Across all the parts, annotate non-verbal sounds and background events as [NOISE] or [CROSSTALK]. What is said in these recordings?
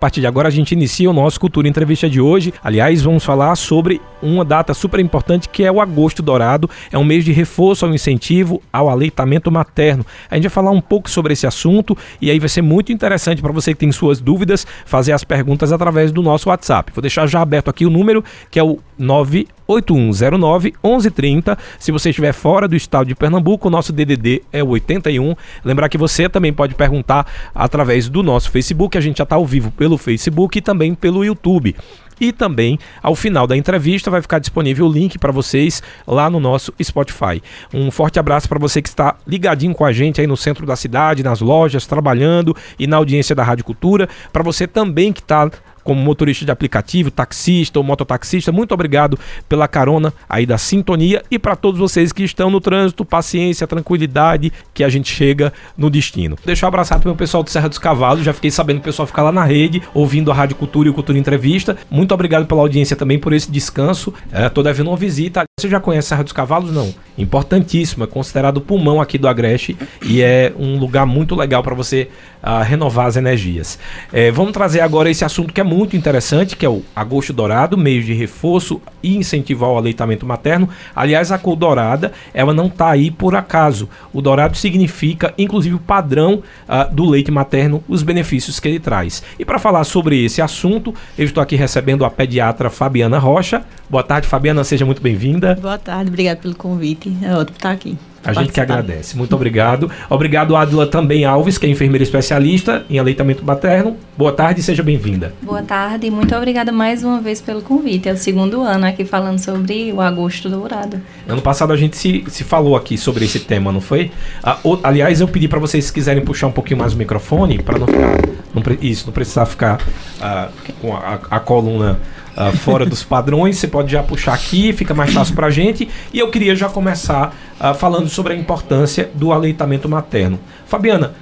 A partir de agora a gente inicia o nosso Cultura Entrevista de hoje. Aliás, vamos falar sobre uma data super importante que é o Agosto Dourado. É um mês de reforço ao incentivo ao aleitamento materno. A gente vai falar um pouco sobre esse assunto e aí vai ser muito interessante para você que tem suas dúvidas fazer as perguntas através do nosso WhatsApp. Vou deixar já aberto aqui o número que é o 9 8109 1130. Se você estiver fora do estado de Pernambuco, o nosso DDD é o 81. Lembrar que você também pode perguntar através do nosso Facebook, a gente já está ao vivo pelo Facebook e também pelo YouTube. E também, ao final da entrevista, vai ficar disponível o link para vocês lá no nosso Spotify. Um forte abraço para você que está ligadinho com a gente aí no centro da cidade, nas lojas, trabalhando e na audiência da Rádio Cultura. Para você também que está como motorista de aplicativo, taxista ou mototaxista, muito obrigado pela carona aí da sintonia e para todos vocês que estão no trânsito, paciência, tranquilidade, que a gente chega no destino. Deixa eu abraçar também o pessoal do Serra dos Cavalos, já fiquei sabendo que o pessoal fica lá na rede, ouvindo a Rádio Cultura e o Cultura Entrevista. Muito obrigado pela audiência também, por esse descanso. É, devendo uma visita. Você já conhece a Serra dos Cavalos? Não. Importantíssimo, é considerado o pulmão aqui do Agreste e é um lugar muito legal para você uh, renovar as energias. É, vamos trazer agora esse assunto que é muito interessante, que é o agosto dourado, meio de reforço e incentivar o aleitamento materno. Aliás, a cor dourada, ela não está aí por acaso. O dourado significa, inclusive, o padrão uh, do leite materno, os benefícios que ele traz. E para falar sobre esse assunto, eu estou aqui recebendo a pediatra Fabiana Rocha. Boa tarde, Fabiana, seja muito bem-vinda. Boa tarde, obrigado pelo convite. É ótimo estar aqui. A gente que agradece. Muito obrigado. Obrigado, Adila também Alves, que é enfermeira especialista em aleitamento materno. Boa tarde e seja bem-vinda. Boa tarde e muito obrigada mais uma vez pelo convite. É o segundo ano aqui falando sobre o agosto dourado. Ano passado a gente se, se falou aqui sobre esse tema, não foi? Ah, o, aliás, eu pedi para vocês, se quiserem puxar um pouquinho mais o microfone, para não ficar. Não, isso, não precisar ficar ah, com a, a coluna uh, fora dos padrões, você pode já puxar aqui, fica mais fácil para a gente. E eu queria já começar uh, falando sobre a importância do aleitamento materno. Fabiana,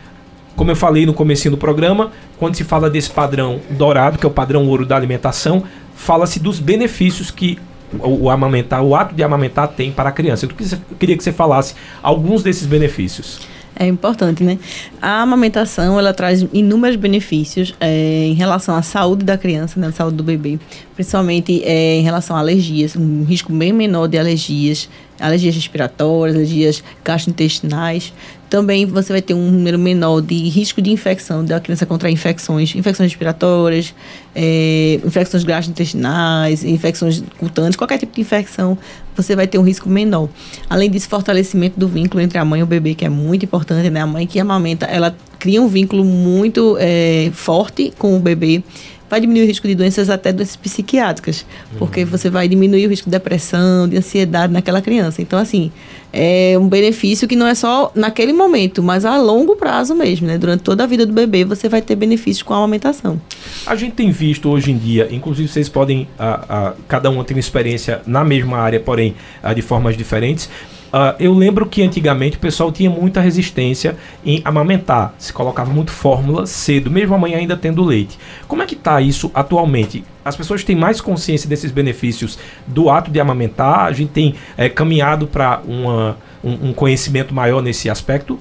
como eu falei no começo do programa, quando se fala desse padrão dourado, que é o padrão ouro da alimentação, fala-se dos benefícios que o, o, amamentar, o ato de amamentar tem para a criança. Eu queria que você falasse alguns desses benefícios. É importante, né? A amamentação, ela traz inúmeros benefícios é, em relação à saúde da criança, né? Saúde do bebê. Principalmente é, em relação a alergias, um risco bem menor de alergias, alergias respiratórias, alergias gastrointestinais. Também você vai ter um número menor de risco de infecção, da criança contrair infecções, infecções respiratórias, é, infecções gastrointestinais, infecções cutâneas, qualquer tipo de infecção, você vai ter um risco menor. Além disso, fortalecimento do vínculo entre a mãe e o bebê, que é muito importante, né? A mãe que amamenta, ela cria um vínculo muito é, forte com o bebê vai diminuir o risco de doenças, até doenças psiquiátricas, porque uhum. você vai diminuir o risco de depressão, de ansiedade naquela criança. Então, assim, é um benefício que não é só naquele momento, mas a longo prazo mesmo, né? Durante toda a vida do bebê, você vai ter benefícios com a amamentação. A gente tem visto hoje em dia, inclusive vocês podem, a, a, cada um tem uma experiência na mesma área, porém a, de formas diferentes, Uh, eu lembro que antigamente o pessoal tinha muita resistência em amamentar. Se colocava muito fórmula cedo, mesmo a mãe ainda tendo leite. Como é que está isso atualmente? As pessoas têm mais consciência desses benefícios do ato de amamentar? A gente tem é, caminhado para um, um conhecimento maior nesse aspecto?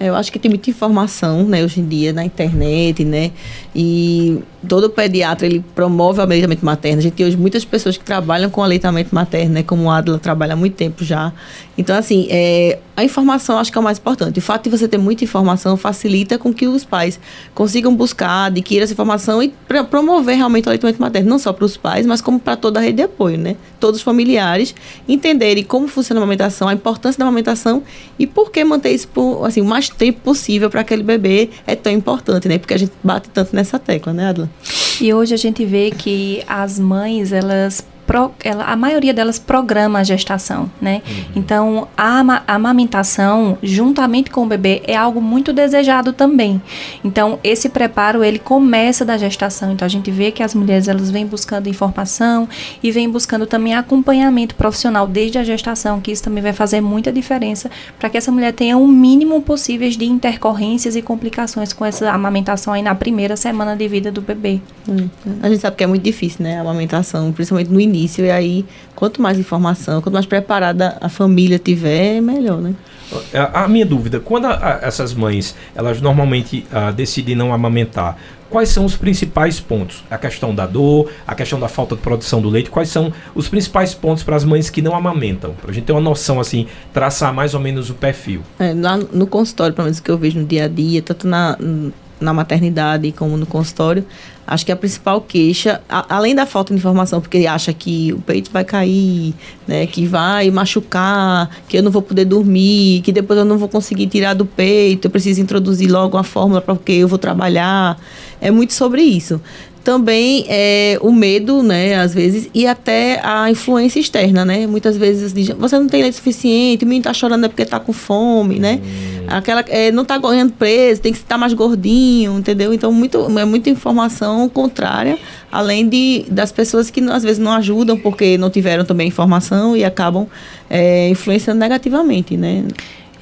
Eu acho que tem muita informação, né, hoje em dia na internet, né? E todo pediatra ele promove o aleitamento materno. A gente tem hoje muitas pessoas que trabalham com aleitamento materno, né? Como a Adla trabalha há muito tempo já. Então, assim, é, a informação acho que é o mais importante. O fato de você ter muita informação facilita com que os pais consigam buscar, adquirir essa informação e promover realmente o aleitamento materno, não só para os pais, mas como para toda a rede de apoio, né? Todos os familiares entenderem como funciona a amamentação, a importância da amamentação e por que manter isso por, assim, o tempo possível para aquele bebê é tão importante, né? Porque a gente bate tanto nessa tecla, né, Adla? E hoje a gente vê que as mães, elas pro, ela, a maioria delas programa a gestação, né? Uhum. Então, a, a amamentação, juntamente com o bebê, é algo muito desejado também. Então, esse preparo, ele começa da gestação. Então, a gente vê que as mulheres, elas vêm buscando informação e vêm buscando também acompanhamento profissional desde a gestação, que isso também vai fazer muita diferença para que essa mulher tenha o mínimo possível de intercorrências e complicações com essa amamentação aí na primeira semana de vida do bebê. Hum. A gente sabe que é muito difícil, né, a amamentação, principalmente no início E aí, quanto mais informação, quanto mais preparada a família tiver, melhor, né? A, a minha dúvida, quando a, a, essas mães, elas normalmente ah, decidem não amamentar, quais são os principais pontos? A questão da dor, a questão da falta de produção do leite, quais são os principais pontos para as mães que não amamentam? Para a gente ter uma noção, assim, traçar mais ou menos o perfil. É, lá no consultório, pelo menos que eu vejo no dia a dia, tanto na, na maternidade como no consultório, acho que a principal queixa, a, além da falta de informação, porque acha que o peito vai cair, né, que vai machucar, que eu não vou poder dormir, que depois eu não vou conseguir tirar do peito, eu preciso introduzir logo uma fórmula para porque eu vou trabalhar. É muito sobre isso também é, o medo, né, às vezes, e até a influência externa, né? Muitas vezes dizem, você não tem leite suficiente, o menino está chorando é porque está com fome, né? Hum. Aquela, é, não está ganhando preso, tem que estar mais gordinho, entendeu? Então, muito, é muita informação contrária, além de, das pessoas que às vezes não ajudam porque não tiveram também informação e acabam é, influenciando negativamente, né?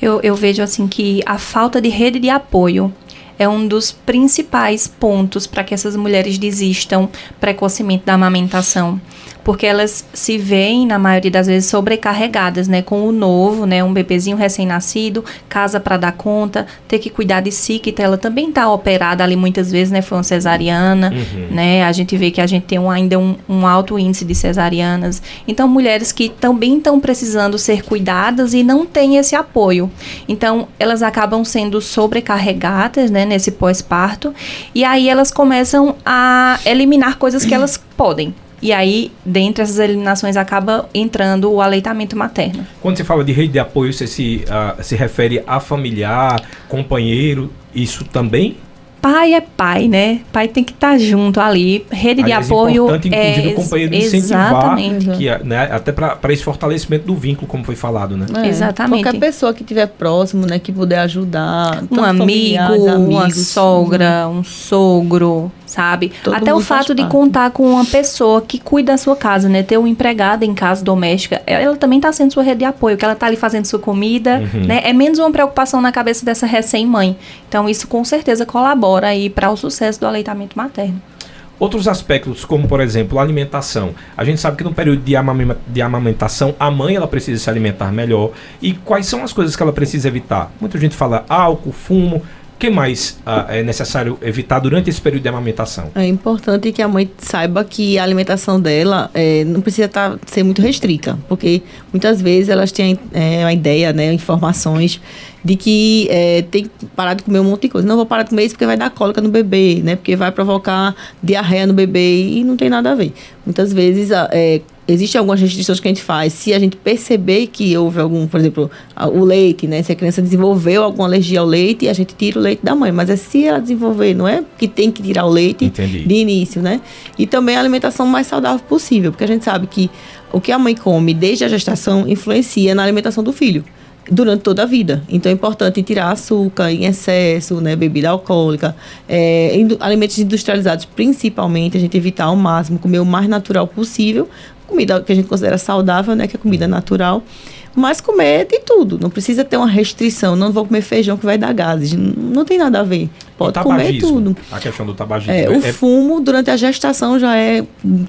Eu, eu vejo assim que a falta de rede de apoio é um dos principais pontos para que essas mulheres desistam precocemente da amamentação porque elas se veem, na maioria das vezes, sobrecarregadas, né? Com o novo, né? Um bebezinho recém-nascido, casa para dar conta, ter que cuidar de si, que ela também está operada ali muitas vezes, né? Foi uma cesariana, uhum. né? A gente vê que a gente tem um, ainda um, um, alto índice de cesarianas. Então, mulheres que também estão precisando ser cuidadas e não têm esse apoio. Então, elas acabam sendo sobrecarregadas, né? Nesse pós-parto. E aí elas começam a eliminar coisas que elas podem. E aí, dentre essas eliminações, acaba entrando o aleitamento materno. Quando você fala de rede de apoio, você se, uh, se refere a familiar, companheiro, isso também? pai é pai, né? Pai tem que estar tá junto ali. Rede Aliás, de apoio importante, inclusive, é o companheiro incentivar, que é, né, até para esse fortalecimento do vínculo, como foi falado, né? É, exatamente. Qualquer pessoa que estiver próximo, né, que puder ajudar, um amigo, amigos, uma sogra, um sogro, sabe? Todo Até o fato de contar com uma pessoa que cuida da sua casa, né? Ter uma empregada em casa doméstica, ela também está sendo sua rede de apoio, que ela está ali fazendo sua comida, uhum. né? É menos uma preocupação na cabeça dessa recém-mãe. Então, isso com certeza colabora aí para o sucesso do aleitamento materno. Outros aspectos, como por exemplo a alimentação. A gente sabe que no período de, de amamentação, a mãe ela precisa se alimentar melhor. E quais são as coisas que ela precisa evitar? Muita gente fala álcool, fumo. O que mais uh, é necessário evitar durante esse período de amamentação? É importante que a mãe saiba que a alimentação dela é, não precisa tá, ser muito restrita, porque muitas vezes elas têm é, ideia, né, informações de que é, tem que parar de comer um monte de coisa. Não vou parar de comer isso porque vai dar cólica no bebê, né? Porque vai provocar diarreia no bebê e não tem nada a ver. Muitas vezes é, existem algumas restrições que a gente faz. Se a gente perceber que houve algum, por exemplo, o leite, né? Se a criança desenvolveu alguma alergia ao leite, a gente tira o leite da mãe. Mas é se ela desenvolver, não é que tem que tirar o leite Entendi. de início, né? E também a alimentação mais saudável possível, porque a gente sabe que o que a mãe come desde a gestação influencia na alimentação do filho durante toda a vida. Então é importante tirar açúcar em excesso, né, bebida alcoólica, é, alimentos industrializados principalmente, a gente evitar ao máximo comer o mais natural possível, comida que a gente considera saudável, né, que é comida natural mas comer de tudo. Não precisa ter uma restrição. Não vou comer feijão que vai dar gases. Não, não tem nada a ver. Pode comer tudo. A questão do tabagismo. É, o é... fumo durante a gestação já é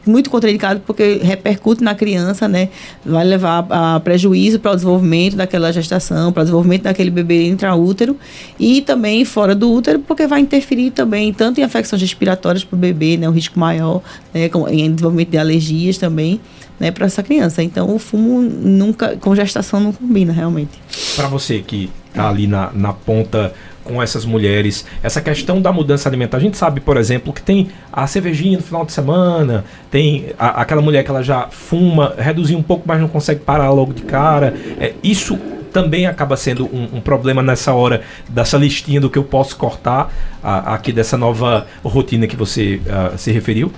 muito contraindicado porque repercute na criança, né? Vai levar a prejuízo para o desenvolvimento daquela gestação, para o desenvolvimento daquele bebê intraútero e também fora do útero, porque vai interferir também tanto em afecções respiratórias para o bebê, né? Um risco maior, né? em desenvolvimento de alergias também né, para essa criança. Então, o fumo nunca, com gestação não combina realmente. Para você que está ali na, na ponta com essas mulheres, essa questão da mudança alimentar. A gente sabe, por exemplo, que tem a cervejinha no final de semana, tem a, aquela mulher que ela já fuma, reduzir um pouco, mas não consegue parar logo de cara. É, isso também acaba sendo um, um, problema nessa hora dessa listinha do que eu posso cortar a, aqui dessa nova rotina que você uh, se referiu?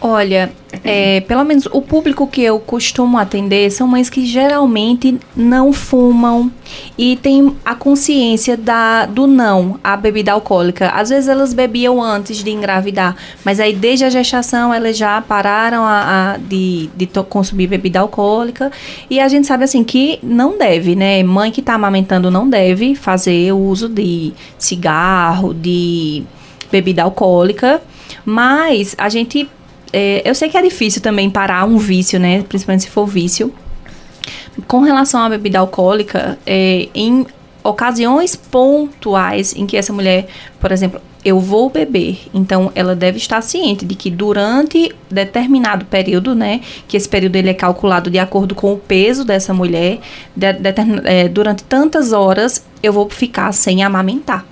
Olha, é, pelo menos o público que eu costumo atender são mães que geralmente não fumam e têm a consciência da, do não à bebida alcoólica. Às vezes elas bebiam antes de engravidar, mas aí desde a gestação elas já pararam a, a de, de consumir bebida alcoólica e a gente sabe assim que não deve, né? Mãe que está amamentando não deve fazer o uso de cigarro, de bebida alcoólica, mas a gente é, eu sei que é difícil também parar um vício, né? Principalmente se for vício. Com relação à bebida alcoólica, é, em ocasiões pontuais em que essa mulher, por exemplo, eu vou beber. Então, ela deve estar ciente de que durante determinado período, né, que esse período ele é calculado de acordo com o peso dessa mulher, de, de, é, durante tantas horas eu vou ficar sem amamentar.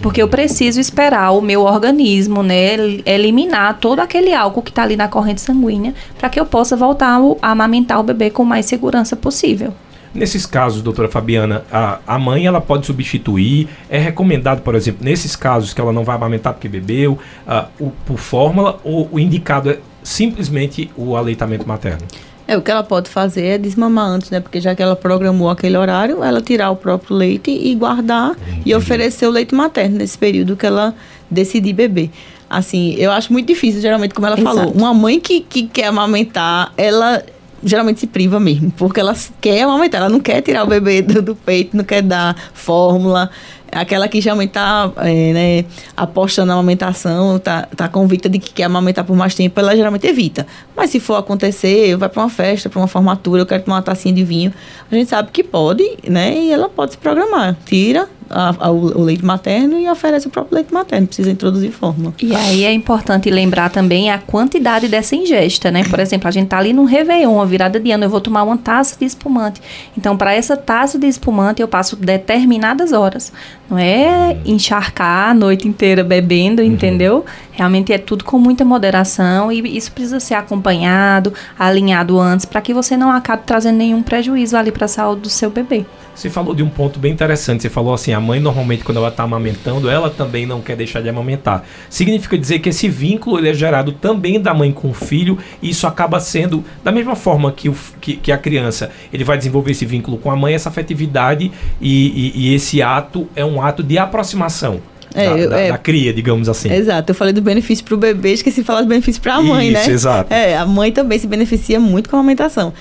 Porque eu preciso esperar o meu organismo, né, eliminar todo aquele álcool que está ali na corrente sanguínea para que eu possa voltar a amamentar o bebê com mais segurança possível. Nesses casos, doutora Fabiana, a, a mãe ela pode substituir. É recomendado, por exemplo, nesses casos que ela não vai amamentar porque bebeu, uh, o, por fórmula, ou o indicado é simplesmente o aleitamento materno? É, o que ela pode fazer é desmamar antes, né? Porque já que ela programou aquele horário, ela tirar o próprio leite e guardar Entendi. e oferecer o leite materno nesse período que ela decidir beber. Assim, eu acho muito difícil, geralmente, como ela Exato. falou. Uma mãe que, que quer amamentar, ela geralmente se priva mesmo, porque ela quer amamentar, ela não quer tirar o bebê do, do peito, não quer dar fórmula. Aquela que geralmente está é, né, apostando na amamentação, está tá convicta de que quer amamentar por mais tempo, ela geralmente evita. Mas se for acontecer, vai para uma festa, para uma formatura, eu quero tomar uma tacinha de vinho, a gente sabe que pode, né? E ela pode se programar. Tira, a, a, o leite materno e oferece o próprio leite materno, precisa introduzir fórmula. E aí é importante lembrar também a quantidade dessa ingesta, né? Por exemplo, a gente tá ali no Réveillon, uma virada de ano, eu vou tomar uma taça de espumante. Então, para essa taça de espumante, eu passo determinadas horas. Não é encharcar a noite inteira bebendo, uhum. entendeu? Realmente é tudo com muita moderação e isso precisa ser acompanhado, alinhado antes, para que você não acabe trazendo nenhum prejuízo ali para a saúde do seu bebê. Você falou de um ponto bem interessante. Você falou assim: a mãe normalmente, quando ela está amamentando, ela também não quer deixar de amamentar. Significa dizer que esse vínculo ele é gerado também da mãe com o filho, e isso acaba sendo, da mesma forma que, o, que, que a criança ele vai desenvolver esse vínculo com a mãe, essa afetividade e, e, e esse ato é um ato de aproximação. É, da, da, é, da, cria, digamos assim. Exato, eu falei do benefício para o bebê, esqueci de falar do benefício para a mãe, né? Isso, exato. É, a mãe também se beneficia muito com a amamentação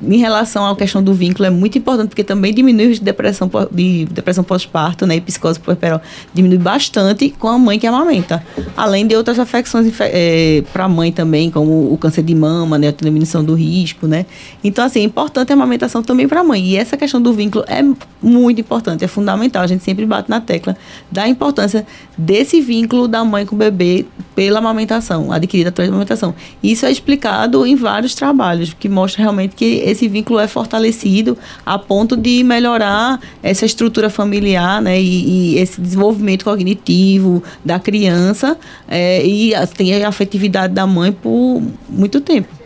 em relação à questão do vínculo é muito importante porque também diminui o risco de depressão de depressão pós-parto, né, e psicose puerperal diminui bastante com a mãe que amamenta, além de outras afecções é, para a mãe também, como o câncer de mama, né, a diminuição do risco, né. Então assim é importante a amamentação também para a mãe e essa questão do vínculo é muito importante, é fundamental. A gente sempre bate na tecla da importância desse vínculo da mãe com o bebê pela amamentação adquirida através da amamentação. Isso é explicado em vários trabalhos que mostra realmente que esse vínculo é fortalecido a ponto de melhorar essa estrutura familiar, né, e, e esse desenvolvimento cognitivo da criança é, e tem a afetividade da mãe por muito tempo.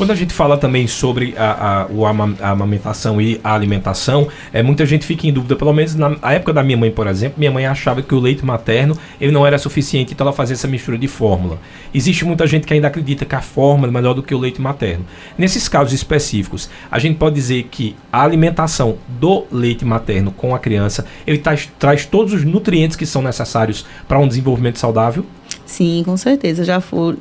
Quando a gente fala também sobre a, a, a amamentação e a alimentação, é, muita gente fica em dúvida, pelo menos na época da minha mãe, por exemplo, minha mãe achava que o leite materno ele não era suficiente, então ela fazia essa mistura de fórmula. Existe muita gente que ainda acredita que a fórmula é melhor do que o leite materno. Nesses casos específicos, a gente pode dizer que a alimentação do leite materno com a criança, ele traz, traz todos os nutrientes que são necessários para um desenvolvimento saudável? Sim, com certeza. Já foi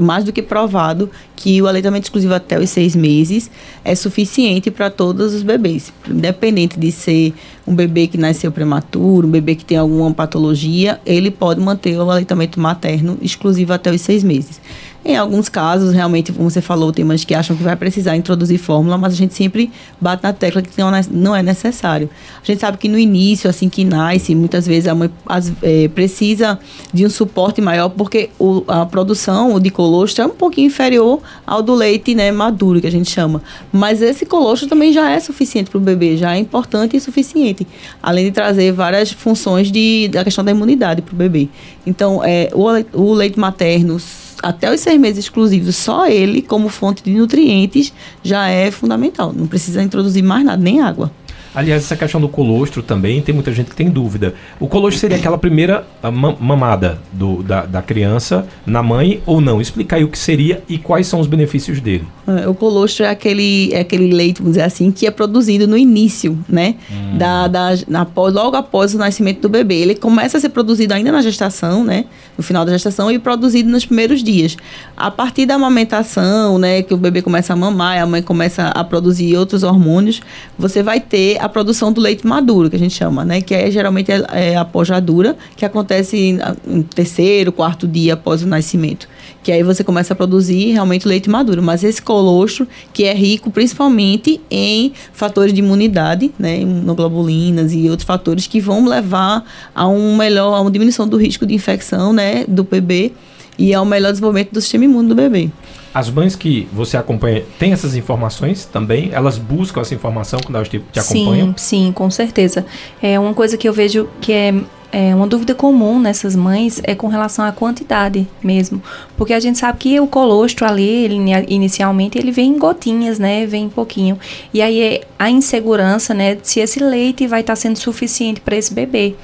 mais do que provado que o aleitamento exclusivo até os seis meses é suficiente para todos os bebês. Independente de ser um bebê que nasceu prematuro, um bebê que tem alguma patologia, ele pode manter o aleitamento materno exclusivo até os seis meses. Em alguns casos, realmente, como você falou, tem mães que acham que vai precisar introduzir fórmula, mas a gente sempre bate na tecla que não é necessário. A gente sabe que no início, assim que nasce, muitas vezes a mãe as, é, precisa de um suporte maior, porque o, a produção de colostro é um pouquinho inferior ao do leite né, maduro, que a gente chama. Mas esse colostro também já é suficiente para o bebê, já é importante e suficiente, além de trazer várias funções de, da questão da imunidade para o bebê. Então, é, o, o leite materno até os seis meses exclusivos, só ele, como fonte de nutrientes, já é fundamental. Não precisa introduzir mais nada, nem água. Aliás, essa questão do colostro também, tem muita gente que tem dúvida. O colostro seria aquela primeira ah, mamada do, da, da criança na mãe ou não? Explica aí o que seria e quais são os benefícios dele. É, o colostro é aquele, é aquele leite, vamos dizer assim, que é produzido no início, né? Hum. Da, da, na, logo após o nascimento do bebê. Ele começa a ser produzido ainda na gestação, né? No final da gestação e produzido nos primeiros dias. A partir da amamentação, né? Que o bebê começa a mamar, a mãe começa a produzir outros hormônios, você vai ter a produção do leite maduro, que a gente chama, né? Que é geralmente é, a pojadura, que acontece no terceiro, quarto dia após o nascimento que aí você começa a produzir realmente leite maduro. Mas esse colostro, que é rico principalmente em fatores de imunidade, né, imunoglobulinas e outros fatores que vão levar a um melhor, a uma diminuição do risco de infecção, né, do bebê e ao melhor desenvolvimento do sistema imune do bebê. As mães que você acompanha têm essas informações também? Elas buscam essa informação quando elas te, te acompanham? Sim, sim, com certeza. É uma coisa que eu vejo que é é, uma dúvida comum nessas mães é com relação à quantidade mesmo, porque a gente sabe que o colostro ali, ele, inicialmente, ele vem em gotinhas, né, vem em pouquinho, e aí é a insegurança, né, se esse leite vai estar tá sendo suficiente para esse bebê.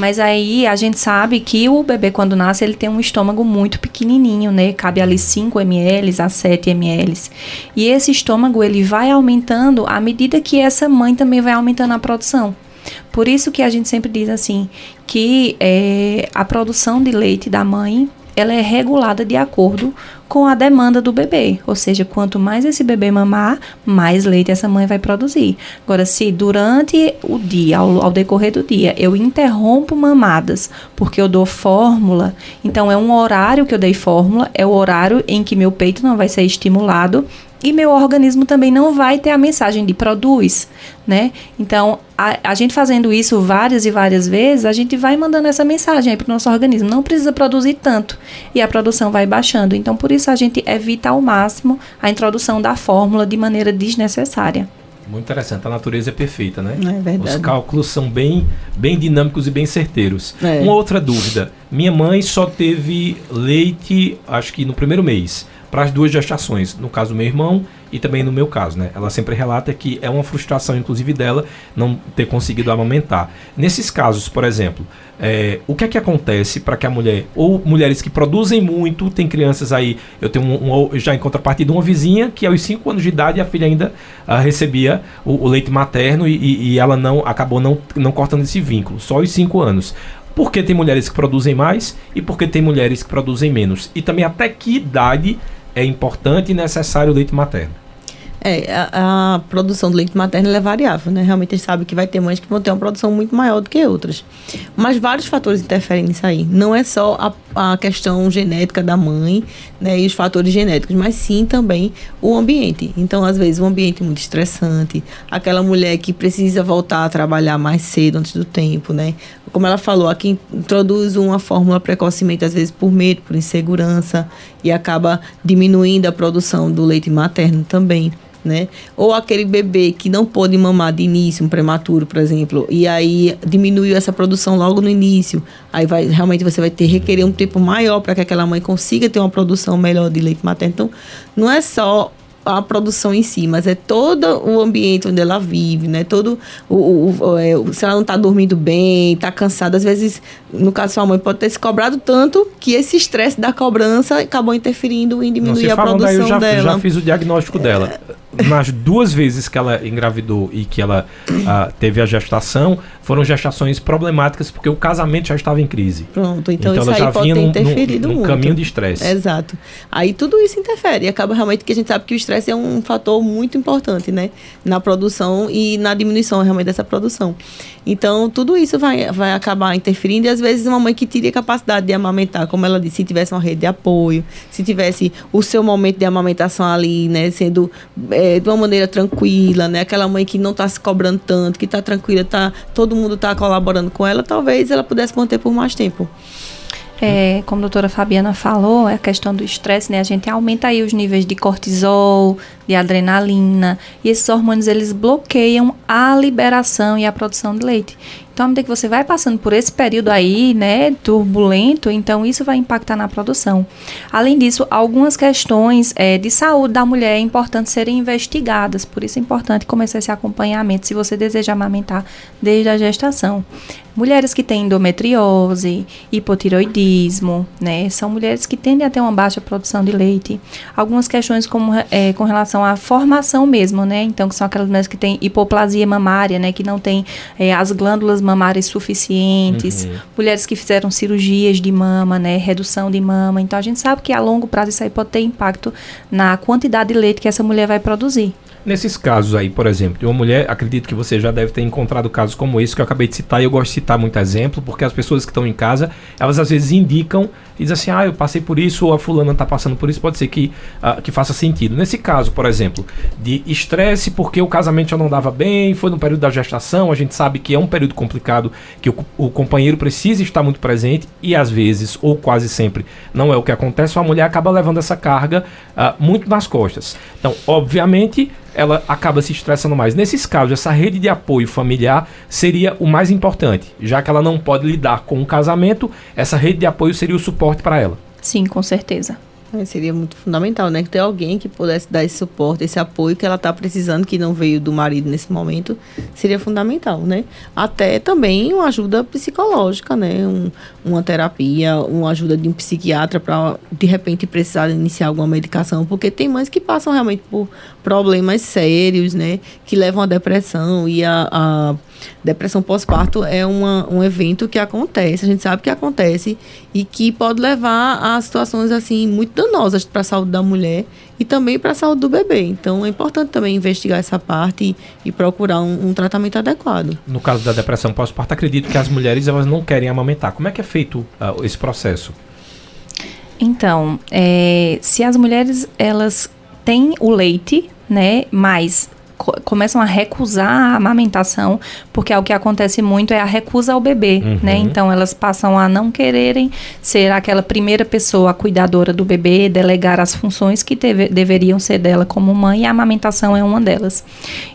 Mas aí a gente sabe que o bebê quando nasce ele tem um estômago muito pequenininho, né? Cabe ali 5 ml a 7 ml. E esse estômago ele vai aumentando à medida que essa mãe também vai aumentando a produção. Por isso que a gente sempre diz assim, que é, a produção de leite da mãe ela é regulada de acordo com a demanda do bebê. Ou seja, quanto mais esse bebê mamar, mais leite essa mãe vai produzir. Agora, se durante o dia, ao, ao decorrer do dia, eu interrompo mamadas porque eu dou fórmula, então é um horário que eu dei fórmula, é o horário em que meu peito não vai ser estimulado e meu organismo também não vai ter a mensagem de produz, né? Então, a, a, gente fazendo isso várias e várias vezes, a gente vai mandando essa mensagem aí para o nosso organismo. Não precisa produzir tanto. E a produção vai baixando. Então, por isso, a gente evita ao máximo a introdução da fórmula de maneira desnecessária. Muito interessante. A natureza é perfeita, né? É verdade. Os cálculos são bem, bem dinâmicos e bem certeiros. É. Uma outra dúvida. Minha mãe só teve leite, acho que no primeiro mês para as duas gestações, no caso do meu irmão e também no meu caso, né? Ela sempre relata que é uma frustração, inclusive dela, não ter conseguido amamentar. Nesses casos, por exemplo, é, o que é que acontece para que a mulher, ou mulheres que produzem muito, tem crianças aí, eu tenho um, um, já em contrapartida uma vizinha que aos 5 anos de idade a filha ainda uh, recebia o, o, leite materno e, e, ela não acabou não, não cortando esse vínculo, só aos 5 anos. Porque tem mulheres que produzem mais e porque tem mulheres que produzem menos. E também até que idade é importante e necessário o leite materno? É, a, a, produção do leite materno é variável, né? Realmente a gente sabe que vai ter mães que vão ter uma produção muito maior do que outras. Mas vários fatores interferem nisso aí. Não é só a, a questão genética da mãe, né? E os fatores genéticos, mas sim também o ambiente. Então, às vezes, um ambiente muito estressante, aquela mulher que precisa voltar a trabalhar mais cedo antes do tempo, né? Como ela falou, a quem introduz uma fórmula precocemente, às vezes por medo, por insegurança, e acaba diminuindo a produção do leite materno também né? Ou aquele bebê que não pôde mamar de início, um prematuro, por exemplo, e aí diminuiu essa produção logo no início. Aí vai realmente você vai ter requerer um tempo maior para que aquela mãe consiga ter uma produção melhor de leite materno. Então, não é só a produção em si, mas é todo o ambiente onde ela vive, né? Todo o, o, o é, se ela não está dormindo bem, está cansada, às vezes, no caso da sua mãe, pode ter se cobrado tanto que esse estresse da cobrança acabou interferindo em diminuir a produção daí, eu já, dela. já fiz o diagnóstico é, dela nas duas vezes que ela engravidou e que ela uh, teve a gestação, foram gestações problemáticas porque o casamento já estava em crise. Pronto, então, então isso aí pode ter interferido num, num muito. caminho de estresse. Exato. Aí tudo isso interfere e acaba realmente que a gente sabe que o estresse é um fator muito importante, né? Na produção e na diminuição realmente dessa produção. Então, tudo isso vai, vai acabar interferindo e às vezes uma mãe que teria capacidade de amamentar, como ela disse, se tivesse uma rede de apoio, se tivesse o seu momento de amamentação ali, né, sendo é, de uma maneira tranquila, né, aquela mãe que não está se cobrando tanto, que está tranquila, tá, todo mundo está colaborando com ela, talvez ela pudesse manter por mais tempo. É, como a doutora Fabiana falou, é a questão do estresse, né? A gente aumenta aí os níveis de cortisol, de adrenalina, e esses hormônios eles bloqueiam a liberação e a produção de leite. Então, à medida que você vai passando por esse período aí, né, turbulento, então isso vai impactar na produção. Além disso, algumas questões é, de saúde da mulher é importante serem investigadas, por isso é importante começar esse acompanhamento se você deseja amamentar desde a gestação. Mulheres que têm endometriose, hipotiroidismo, né, são mulheres que tendem a ter uma baixa produção de leite. Algumas questões como, é, com relação à formação mesmo, né, então que são aquelas mulheres que têm hipoplasia mamária, né, que não têm é, as glândulas mamárias suficientes, uhum. mulheres que fizeram cirurgias de mama, né, redução de mama. Então a gente sabe que a longo prazo isso aí pode ter impacto na quantidade de leite que essa mulher vai produzir. Nesses casos aí, por exemplo, de uma mulher, acredito que você já deve ter encontrado casos como esse que eu acabei de citar, e eu gosto de citar muito exemplo, porque as pessoas que estão em casa, elas às vezes indicam e dizem assim, ah, eu passei por isso, ou a fulana está passando por isso, pode ser que, uh, que faça sentido. Nesse caso, por exemplo, de estresse porque o casamento já não dava bem, foi no período da gestação, a gente sabe que é um período complicado, que o, o companheiro precisa estar muito presente, e às vezes, ou quase sempre, não é o que acontece, a mulher acaba levando essa carga uh, muito nas costas. Então, obviamente, ela acaba se estressando mais. Nesses casos, essa rede de apoio familiar seria o mais importante, já que ela não pode lidar com o casamento, essa rede de apoio seria o suporte para ela. Sim, com certeza. Seria muito fundamental, né? Que ter alguém que pudesse dar esse suporte, esse apoio que ela está precisando, que não veio do marido nesse momento, seria fundamental, né? Até também uma ajuda psicológica, né? Um, uma terapia, uma ajuda de um psiquiatra para, de repente, precisar iniciar alguma medicação, porque tem mães que passam realmente por problemas sérios, né? Que levam à depressão e a, a depressão pós-parto é uma, um evento que acontece, a gente sabe que acontece e que pode levar a situações assim muito danosas para a saúde da mulher e também para a saúde do bebê. Então é importante também investigar essa parte e, e procurar um, um, tratamento adequado. No caso da depressão pós-parto, acredito que as mulheres elas não querem amamentar. Como é que é feito uh, esse processo? Então, é, se as mulheres elas têm o leite, né, mas começam a recusar a amamentação, porque é o que acontece muito é a recusa ao bebê, uhum. né? Então elas passam a não quererem ser aquela primeira pessoa cuidadora do bebê, delegar as funções que teve, deveriam ser dela como mãe, e a amamentação é uma delas.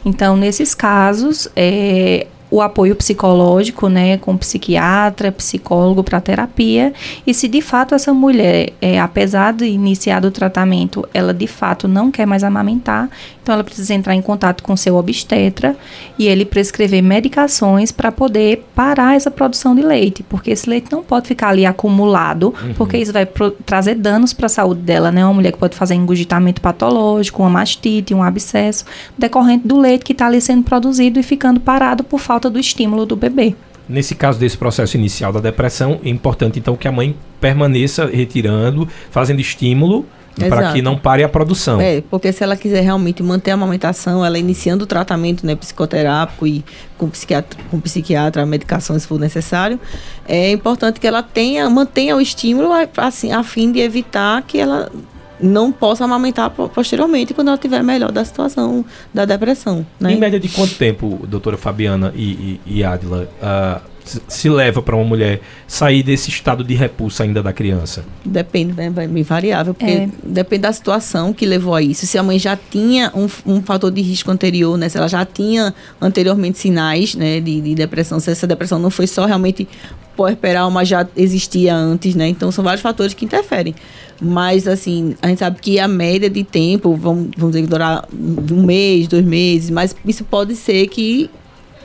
Então, nesses casos, é, o apoio psicológico, né, com psiquiatra, psicólogo para terapia. E se de fato essa mulher, é, apesar de iniciar o tratamento, ela de fato não quer mais amamentar, então ela precisa entrar em contato com seu obstetra e ele prescrever medicações para poder parar essa produção de leite, porque esse leite não pode ficar ali acumulado, uhum. porque isso vai trazer danos para a saúde dela, né? Uma mulher que pode fazer engurgitamento patológico, uma mastite, um abscesso, decorrente do leite que está ali sendo produzido e ficando parado por falta falta do estímulo do bebê. Nesse caso desse processo inicial da depressão, é importante então que a mãe permaneça retirando, fazendo estímulo para que não pare a produção. É, porque se ela quiser realmente manter a amamentação, ela iniciando o tratamento né, psicoterápico e com psiquiatra, com psiquiatra, medicação se for necessário, é importante que ela tenha, mantenha o estímulo assim, a fim de evitar que ela não possa amamentar posteriormente quando ela estiver melhor da situação da depressão. Né? Em média de quanto tempo, doutora Fabiana e, e, e Adila, uh, se leva para uma mulher sair desse estado de repulsa ainda da criança? Depende, né? É bem variável, porque é. depende da situação que levou a isso. Se a mãe já tinha um, um fator de risco anterior, né? Se ela já tinha anteriormente sinais né, de, de depressão, se essa depressão não foi só realmente puerperal, mas já existia antes, né? Então são vários fatores que interferem. Mas, assim, a gente sabe que a média de tempo, vamos, vamos dizer, durar um mês, dois meses, mas isso pode ser que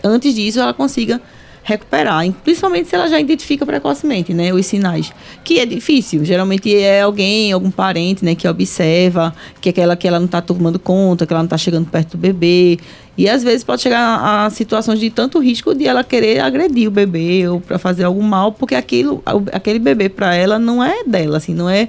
antes disso ela consiga recuperar, principalmente se ela já identifica precocemente, né, os sinais, que é difícil. Geralmente é alguém, algum parente, né, que observa que aquela que ela não está tomando conta, que ela não está chegando perto do bebê, e às vezes pode chegar a, situações de tanto risco de ela querer agredir o bebê ou para fazer algum mal, porque aquilo, aquele bebê para ela não é dela, assim, não é,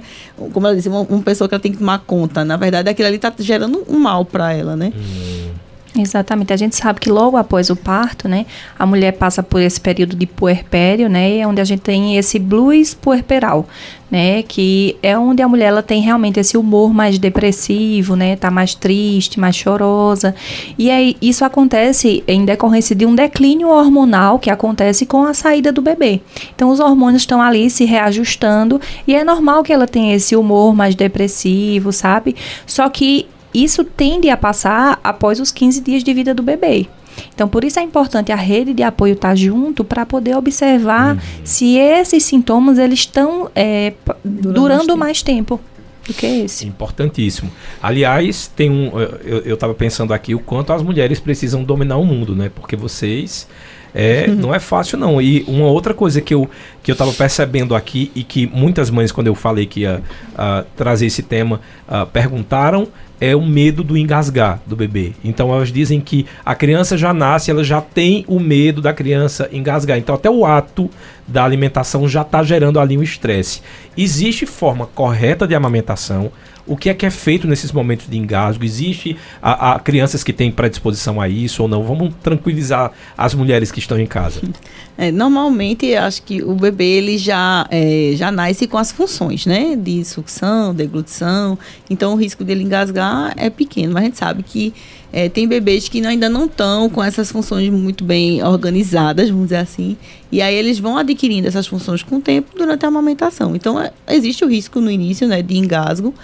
como ela disse, uma, uma, pessoa que ela tem que tomar conta. Na verdade, aquilo ali está gerando um mal para ela, né? Hum. Exatamente. A gente sabe que logo após o parto, né, a mulher passa por esse período de puerpério, né, é onde a gente tem esse blues puerperal, né, que é onde a mulher ela tem realmente esse humor mais depressivo, né, tá mais triste, mais chorosa. E aí isso acontece em decorrência de um declínio hormonal que acontece com a saída do bebê. Então os hormônios estão ali se reajustando e é normal que ela tenha esse humor mais depressivo, sabe? Só que isso tende a passar após os 15 dias de vida do bebê. Então, por isso é importante a rede de apoio estar junto para poder observar uhum. se esses sintomas eles estão é, durando mais tempo. do que esse. Importantíssimo. Aliás, tem um. Eu estava pensando aqui o quanto as mulheres precisam dominar o mundo, né? Porque vocês. É, não é fácil não. E uma outra coisa que eu que eu estava percebendo aqui e que muitas mães quando eu falei que ia uh, trazer esse tema uh, perguntaram é o medo do engasgar do bebê. Então elas dizem que a criança já nasce, ela já tem o medo da criança engasgar. Então até o ato da alimentação já está gerando ali um estresse. Existe forma correta de amamentação o que é que é feito nesses momentos de engasgo? Existe a, a crianças que têm predisposição a isso ou não? Vamos tranquilizar as mulheres que estão em casa. [LAUGHS] É, normalmente, acho que o bebê ele já, é, já nasce com as funções, né? De sucção, deglutição. Então, o risco dele engasgar é pequeno. Mas a gente sabe que é, tem bebês que ainda não estão com essas funções muito bem organizadas, vamos dizer assim. E aí eles vão adquirindo essas funções com o tempo durante a amamentação. Então, é, existe o risco no início, né? De engasgo.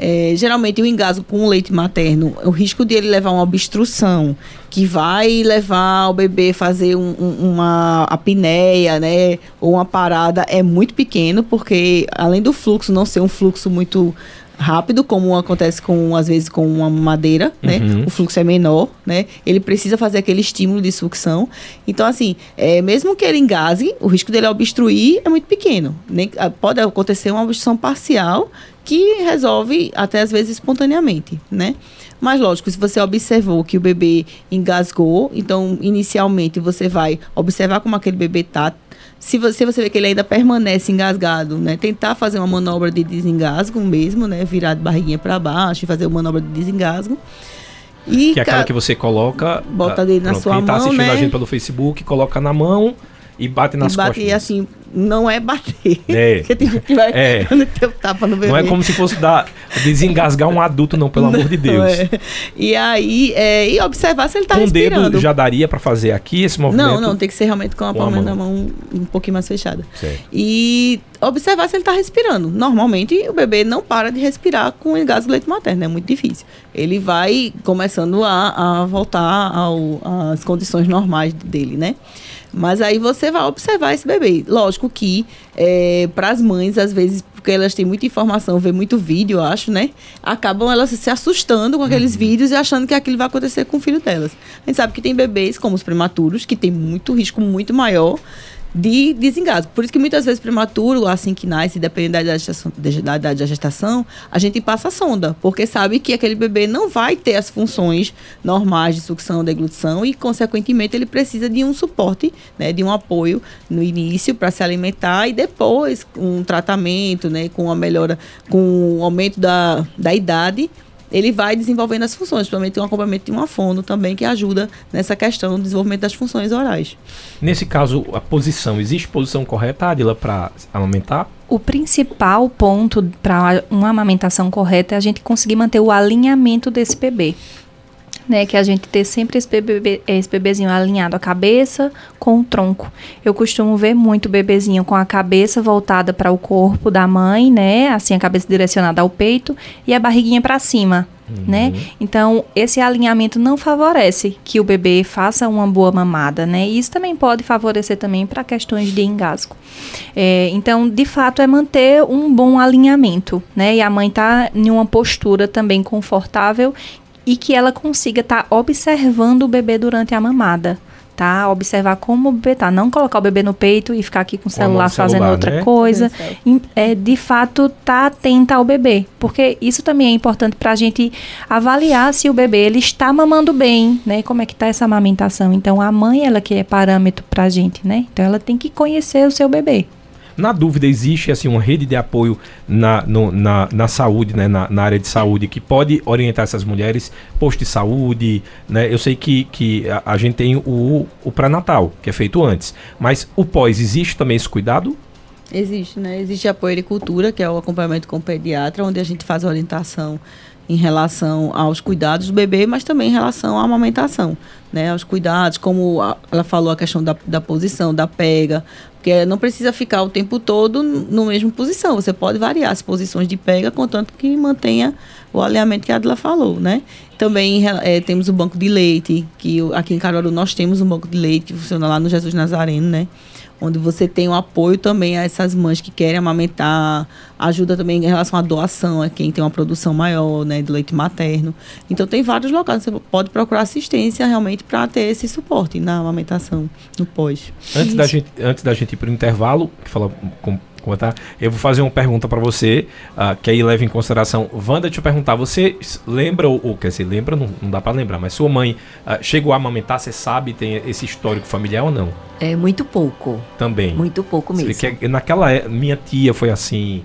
É, geralmente o engasgo com o leite materno, o risco de ele levar uma obstrução que vai levar o bebê fazer um, uma apneia, né, ou uma parada é muito pequeno, porque além do fluxo não ser um fluxo muito rápido, como acontece com às vezes com uma madeira, né? Uhum. O fluxo é menor, né? Ele precisa fazer aquele estímulo de sucção. Então, assim, é, mesmo que ele engasgue, o risco dele obstruir é muito pequeno. Nem, ah, pode acontecer uma obstrução parcial que resolve até às vezes espontaneamente, né? Mas lógico, se você observou que o bebê engasgou, então inicialmente você vai observar como aquele bebê tá. Se você, você vê que ele ainda permanece engasgado, né? Tentar fazer uma manobra de desengasgo mesmo, né? Virar de barriguinha para baixo e fazer uma manobra de desengasgo. E que é aquela que você coloca. Bota dele na pronto, sua quem tá mão. Quem está assistindo né? a gente pelo Facebook, coloca na mão e bate nas e bate, costas. E assim, não é bater. É. [LAUGHS] Porque tem gente que vai é. ter tapa no bebê. Não é como se fosse dar, desengasgar um adulto, não, pelo [LAUGHS] não, amor de Deus. É. E aí, é, e observar se ele está com respirando. Com dedo já daria para fazer aqui esse movimento? Não, não, tem que ser realmente com a palma na mão um pouquinho mais fechada. Certo. E observar se ele está respirando. Normalmente, o bebê não para de respirar com engasgo leite materno, é muito difícil. Ele vai começando a, a voltar ao, às condições normais dele, né? Mas aí você vai observar esse bebê. Lógico que é, para as mães, às vezes, porque elas têm muita informação, vê muito vídeo, eu acho, né? Acabam elas se assustando com aqueles uhum. vídeos e achando que aquilo vai acontecer com o filho delas. A gente sabe que tem bebês, como os prematuros, que tem muito risco muito maior de desengasgo. Por isso que muitas vezes prematuro, assim que nasce, dependendo da da idade da gestação, a gente passa a sonda, porque sabe que aquele bebê não vai ter as funções normais de sucção, deglutição e, consequentemente, ele precisa de um suporte, né, de um apoio no início para se alimentar e depois um tratamento, né, com a melhora, com o aumento da, da idade, ele vai desenvolvendo as funções, principalmente um acompanhamento de uma fono também que ajuda nessa questão do desenvolvimento das funções orais. Nesse caso, a posição, existe posição correta, Adila, para amamentar? O principal ponto para uma amamentação correta é a gente conseguir manter o alinhamento desse bebê né? Que a gente ter sempre esse, bebê, esse bebezinho alinhado a cabeça com o tronco. Eu costumo ver muito bebezinho com a cabeça voltada para o corpo da mãe, né? Assim, a cabeça direcionada ao peito e a barriguinha para cima. Uhum. Né? Então, esse alinhamento não favorece que o bebê faça uma boa mamada, né? E isso também pode favorecer também para questões de engasgo. É, então, de fato, é manter um bom alinhamento, né? E a mãe tá em uma postura também confortável e que ela consiga estar tá observando o bebê durante a mamada. Tá? Observar como o bebê tá. Não colocar o bebê no peito e ficar aqui com o celular, fazendo celular, outra né? coisa. É, de fato, tá atenta ao bebê. Porque isso também é importante para a gente avaliar se o bebê ele está mamando bem, né? Como é que tá essa amamentação. Então, a mãe, ela que é parâmetro para a gente, né? Então, ela tem que conhecer o seu bebê. Na dúvida, existe assim uma rede de apoio na, no, na, na saúde, né, na, na, área de saúde, que pode orientar essas mulheres, posto de saúde, né? Eu sei que, que a, a gente tem o, o pré-natal, que é feito antes, mas o pós, existe também esse cuidado? Existe, né? Existe apoio cultura, que é o acompanhamento com o pediatra, onde a gente faz a orientação em relação aos cuidados do bebê, mas também em relação à amamentação, né? Aos cuidados, como ela falou, a questão da, da posição, da pega, porque não precisa ficar o tempo todo no mesmo posição. Você pode variar as posições de pega, contanto que mantenha o alinhamento que a Adla falou, né? Também é, temos o banco de leite, que aqui em Caruaru nós temos um banco de leite que funciona lá no Jesus Nazareno, né? Onde você tem o um apoio também a essas mães que querem amamentar, ajuda também em relação à doação, a quem tem uma produção maior, né, de leite materno. Então tem vários locais, você pode procurar assistência realmente para ter esse suporte na amamentação, no pós. Antes da gente, antes da gente ir para o intervalo, que fala com Tá? Eu vou fazer uma pergunta para você, uh, que aí leva em consideração. Wanda, deixa eu perguntar, você lembra, ou quer dizer, lembra, não, não dá para lembrar, mas sua mãe uh, chegou a amamentar, você sabe, tem esse histórico familiar ou não? É muito pouco. Também. Muito pouco mesmo. Que naquela é, minha tia foi assim.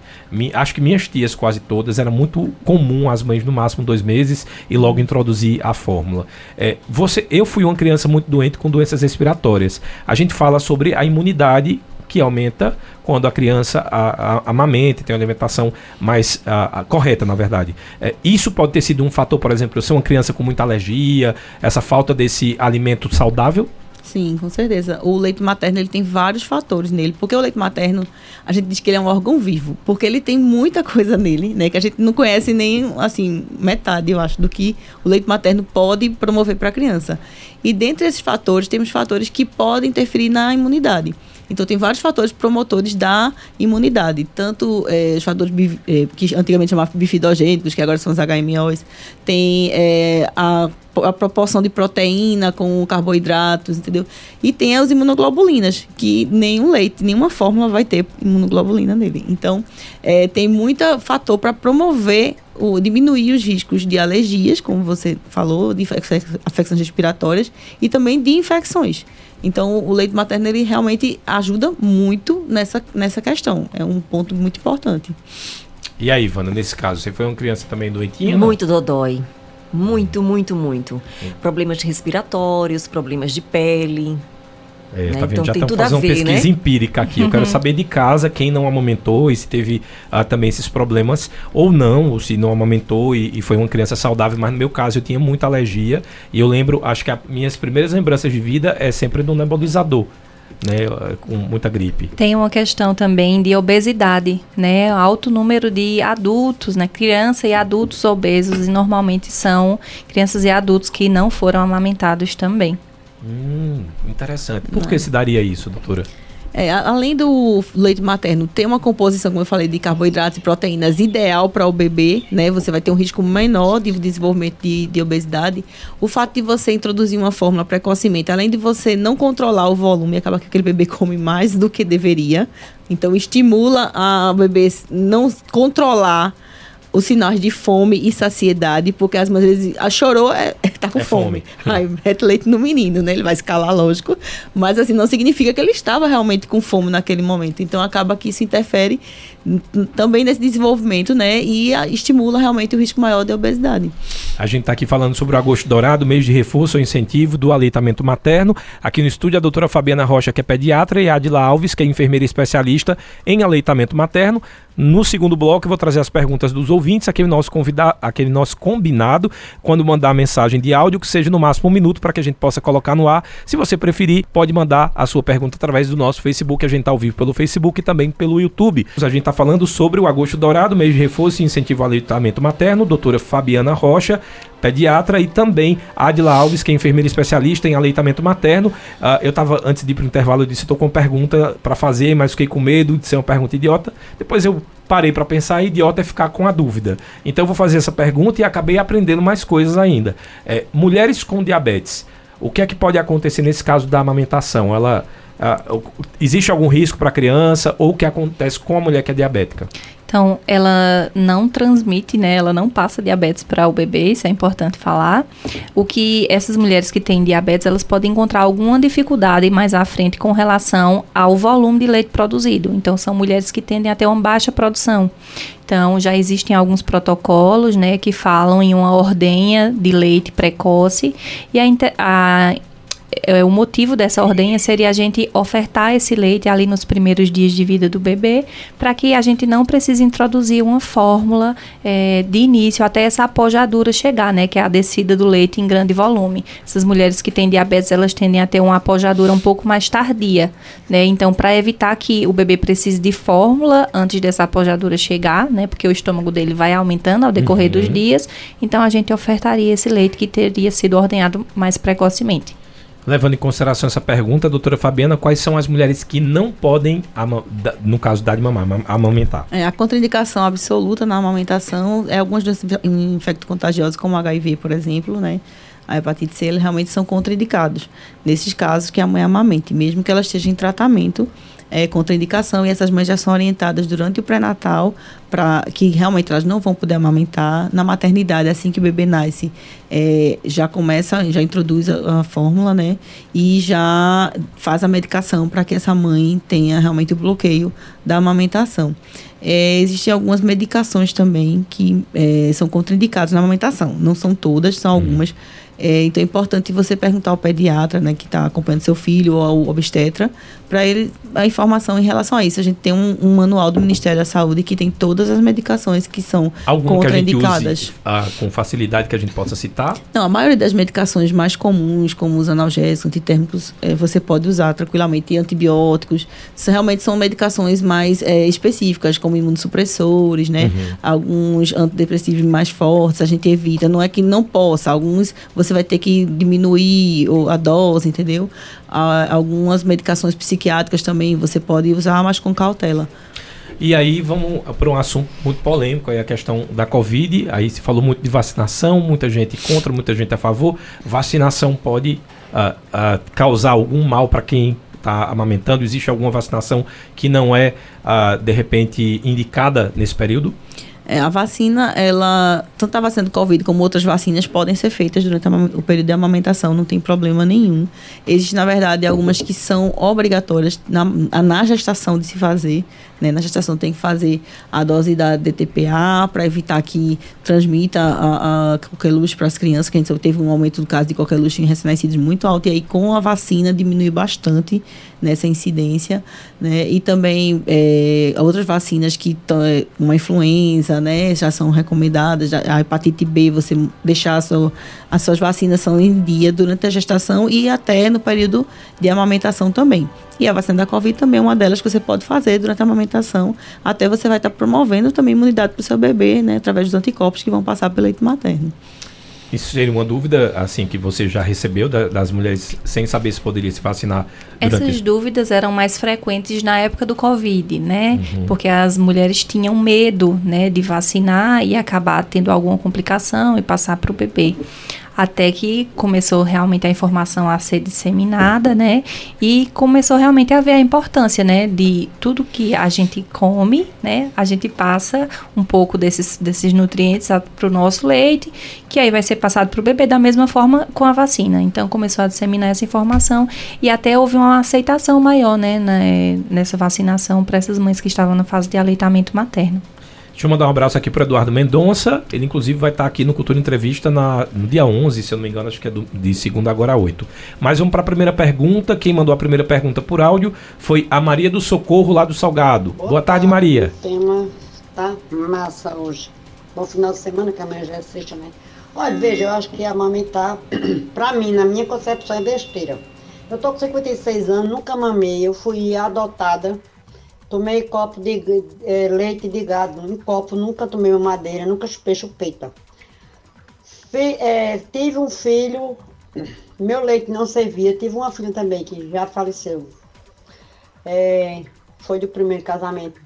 acho que minhas tias quase todas era muito comum as mães no máximo dois meses e logo introduzir a fórmula. É, você, eu fui uma criança muito doente com doenças respiratórias. A gente fala sobre a imunidade que aumenta quando a criança a, a, amamenta, tem uma alimentação mais a, a, correta, na verdade. É, isso pode ter sido um fator, por exemplo, ser uma criança com muita alergia, essa falta desse alimento saudável? Sim, com certeza. O leite materno ele tem vários fatores nele, porque o leite materno a gente diz que ele é um órgão vivo, porque ele tem muita [LAUGHS] coisa nele, né, que a gente não conhece nem assim metade, eu acho, do que o leite materno pode promover para a criança. E dentre esses fatores temos fatores que podem interferir na imunidade. Então, tem vários fatores promotores da imunidade, tanto é, os fatores é, que antigamente chamavam bifidogênicos, que agora são os HMOs, tem é, a, a, proporção de proteína com carboidratos, entendeu? E tem as imunoglobulinas, que nenhum leite, nenhuma fórmula vai ter imunoglobulina nele. Então, é, tem muito fator para promover o, diminuir os riscos de alergias, como você falou, de afecções respiratórias e também de infecções. Então, o leite materno ele realmente ajuda muito nessa, nessa questão. É um ponto muito importante. E aí, Ivana, nesse caso, você foi uma criança também doentinha? Muito não? dodói. Muito, muito, muito. Problemas respiratórios, problemas de pele, é, né? tá vendo? Então, Já estamos fazendo uma pesquisa né? [LAUGHS] empírica aqui. Eu quero saber de casa quem não amamentou e se teve ah, também esses problemas ou não, ou se não amamentou e, e, foi uma criança saudável. Mas no meu caso eu tinha muita alergia e eu lembro, acho que as minhas primeiras lembranças de vida é sempre do nebulizador. Né, com muita gripe. Tem uma questão também de obesidade, né? Alto número de adultos, né? Criança e adultos obesos e normalmente são crianças e adultos que não foram amamentados também. Hum, interessante. Por que se daria isso, doutora? É, além do leite materno ter uma composição, como eu falei, de carboidratos e proteínas ideal para o bebê, né? Você vai ter um risco menor de desenvolvimento de, de, obesidade. O fato de você introduzir uma fórmula precocemente, além de você não controlar o volume, acaba que aquele bebê come mais do que deveria. Então estimula a bebê não controlar os sinais de fome e saciedade, porque às vezes a chorou, é, é, [LAUGHS] tá com é fome. fome. Aí mete leite no menino, né? Ele vai escalar, lógico. Mas assim, não significa que ele estava realmente com fome naquele momento. Então acaba que isso interfere também nesse desenvolvimento, né? E a, estimula realmente o risco maior de obesidade. A gente está aqui falando sobre o agosto dourado, mês de reforço ou incentivo do aleitamento materno. Aqui no estúdio a doutora Fabiana Rocha, que é pediatra, e a Adila Alves, que é enfermeira especialista em aleitamento materno. No segundo bloco, eu vou trazer as perguntas dos ouvintes, aquele nosso, convida aquele nosso combinado, quando mandar a mensagem de áudio, que seja no máximo um minuto, para que a gente possa colocar no ar. Se você preferir, pode mandar a sua pergunta através do nosso Facebook, a gente está ao vivo pelo Facebook e também pelo YouTube. A gente está falando sobre o Agosto Dourado, mês de reforço e incentivo ao aleitamento materno, doutora Fabiana Rocha, pediatra, e também Adila Alves, que é enfermeira especialista em aleitamento materno. Uh, eu estava, antes de ir para o intervalo, eu disse, estou com pergunta para fazer, mas fiquei com medo de ser uma pergunta idiota. Depois eu parei para pensar, idiota é ficar com a dúvida. Então eu vou fazer essa pergunta e acabei aprendendo mais coisas ainda. É, mulheres com diabetes, o que é que pode acontecer nesse caso da amamentação? Ela Uh, existe algum risco para a criança ou o que acontece com a mulher que é diabética? Então, ela não transmite, né? Ela não passa diabetes para o bebê, isso é importante falar. O que essas mulheres que têm diabetes, elas podem encontrar alguma dificuldade mais à frente com relação ao volume de leite produzido. Então, são mulheres que tendem a ter uma baixa produção. Então, já existem alguns protocolos, né, que falam em uma ordenha de leite precoce e a, a é, o motivo dessa ordenha seria a gente ofertar esse leite ali nos primeiros dias de vida do bebê, para que a gente não precise introduzir uma fórmula é, de início até essa apojadura chegar, né, que é a descida do leite em grande volume. Essas mulheres que têm diabetes, elas tendem a ter uma apojadura um pouco mais tardia, né? Então, para evitar que o bebê precise de fórmula antes dessa apojadura chegar, né, porque o estômago dele vai aumentando ao decorrer uhum. dos dias, então a gente ofertaria esse leite que teria sido ordenhado mais precocemente. Levando em consideração essa pergunta, doutora Fabiana, quais são as mulheres que não podem, no caso da de mamar, amamentar? É, a contraindicação absoluta na amamentação é algumas doenças infecto-contagiosas, como HIV, por exemplo, né? A hepatite C, eles realmente são contraindicados. Nesses casos que a mãe amamente, mesmo que ela esteja em tratamento é, contraindicação e essas mães já são orientadas durante o pré-natal para que realmente elas não vão poder amamentar na maternidade assim que o bebê nasce. É, já começa já introduz a, a, fórmula né? E já faz a medicação para que essa mãe tenha realmente o bloqueio da amamentação. É, existem algumas medicações também que é, são contraindicadas na amamentação. Não são todas são algumas. hum é, então é importante você perguntar ao pediatra, né, que está acompanhando seu filho ou ao obstetra, para ele a informação em relação a isso. A gente tem um, um, manual do Ministério da Saúde que tem todas as medicações que são Algum contraindicadas. Que a gente use, ah, com facilidade que a gente possa citar? Não, a maioria das medicações mais comuns, como os analgésicos, antitérmicos, é, você pode usar tranquilamente. E antibióticos, realmente são medicações mais é, específicas, como imunossupressores, né? Uhum. Alguns antidepressivos mais fortes, a gente evita. Não é que não possa, alguns você vai ter que diminuir a dose, entendeu? Algumas medicações psiquiátricas também você pode usar, mas com cautela. E aí vamos para um assunto muito polêmico, aí a questão da Covid. Aí se falou muito de vacinação, muita gente contra, muita gente a favor. Vacinação pode uh, uh, causar algum mal para quem está amamentando? Existe alguma vacinação que não é, uh, de repente, indicada nesse período? É, a vacina, ela, tanto a vacina do Covid como outras vacinas podem ser feitas durante o período de amamentação, não tem problema nenhum. Existem, na verdade, algumas que são obrigatórias na, na gestação de se fazer. Né? Na gestação tem que fazer a dose da DTPA para evitar que transmita a, a para as crianças, que a gente teve um aumento do caso de coqueluche em recém-nascidos muito alto, e aí com a vacina diminui bastante nessa incidência. Né? E também é, outras vacinas que é, uma influenza, né, já são recomendadas, a hepatite B, você deixar sua, as suas vacinas são em dia durante a gestação e até no período de amamentação também. E a vacina da Covid também é uma delas que você pode fazer durante a amamentação, até você vai estar promovendo também imunidade para o seu bebê, né, através dos anticorpos que vão passar pelo leite materno. Isso seria uma dúvida, assim, que você já recebeu da, das mulheres sem saber se poderia se vacinar? Essas dúvidas eram mais frequentes na época do Covid, né? Uhum. Porque as mulheres tinham medo, né, de vacinar e acabar tendo alguma complicação e passar para o bebê até que começou realmente a informação a ser disseminada, né? E começou realmente a ver a importância, né, de tudo que a gente come, né? A gente passa um pouco desses, desses nutrientes para o nosso leite, que aí vai ser passado para o bebê da mesma forma com a vacina. Então começou a disseminar essa informação e até houve uma aceitação maior, né, nessa vacinação para essas mães que estavam na fase de aleitamento materno. Deixa eu mandar um abraço aqui para Eduardo Mendonça. Ele, inclusive, vai estar aqui no Cultura Entrevista na, no dia 11, se eu não me engano, acho que é do, de segunda agora a 8. Mas vamos para a primeira pergunta. Quem mandou a primeira pergunta por áudio foi a Maria do Socorro, lá do Salgado. Boa, Boa tarde, Maria. O tema tá massa hoje. Bom final de semana, que amanhã já é sexta, né? Olha, veja, eu acho que amamentar, [CLEARS THROAT] para mim, na minha concepção, é besteira. Eu tô com 56 anos, nunca mamei, eu fui adotada Tomei copo de é, leite de gado, um copo, nunca tomei madeira, nunca chupei chupeta. Fi, é, tive um filho, meu leite não servia, tive uma filha também que já faleceu. É, foi do primeiro casamento.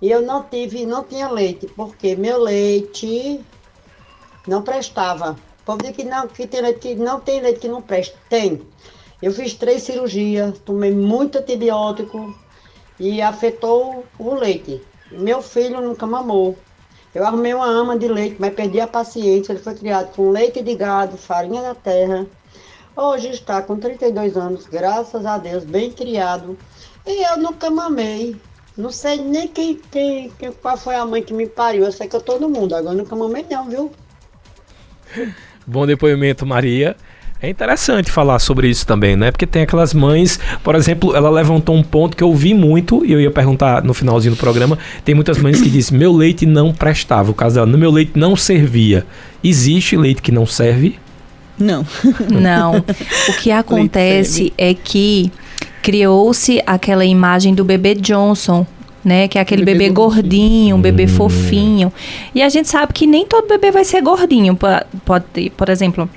E eu não tive, não tinha leite, porque meu leite não prestava. O povo que não, que tem leite que não tem leite que não presta. Tem. Eu fiz três cirurgias, tomei muito antibiótico, e afetou o leite. Meu filho nunca mamou. Eu arrumei uma ama de leite, mas perdi a paciência. Ele foi criado com leite de gado, farinha da terra. Hoje está com 32 anos, graças a Deus, bem criado. E eu nunca mamei. Não sei nem quem, quem, quem, qual foi a mãe que me pariu. Eu sei que eu tô no mundo, agora nunca mamei não, viu? Bom depoimento, Maria. É interessante falar sobre isso também, né? Porque tem aquelas mães, por exemplo, ela levantou um ponto que eu vi muito, e eu ia perguntar no finalzinho do programa. Tem muitas mães que dizem: meu leite não prestava. O caso dela, no meu leite não servia. Existe leite que não serve? Não. [LAUGHS] Não. O que acontece é que criou-se aquela imagem do bebê Johnson, né? Que é aquele bebê, bebê gordinho, um bebê hum. fofinho. E a gente sabe que nem todo bebê vai ser gordinho. Pode, por exemplo,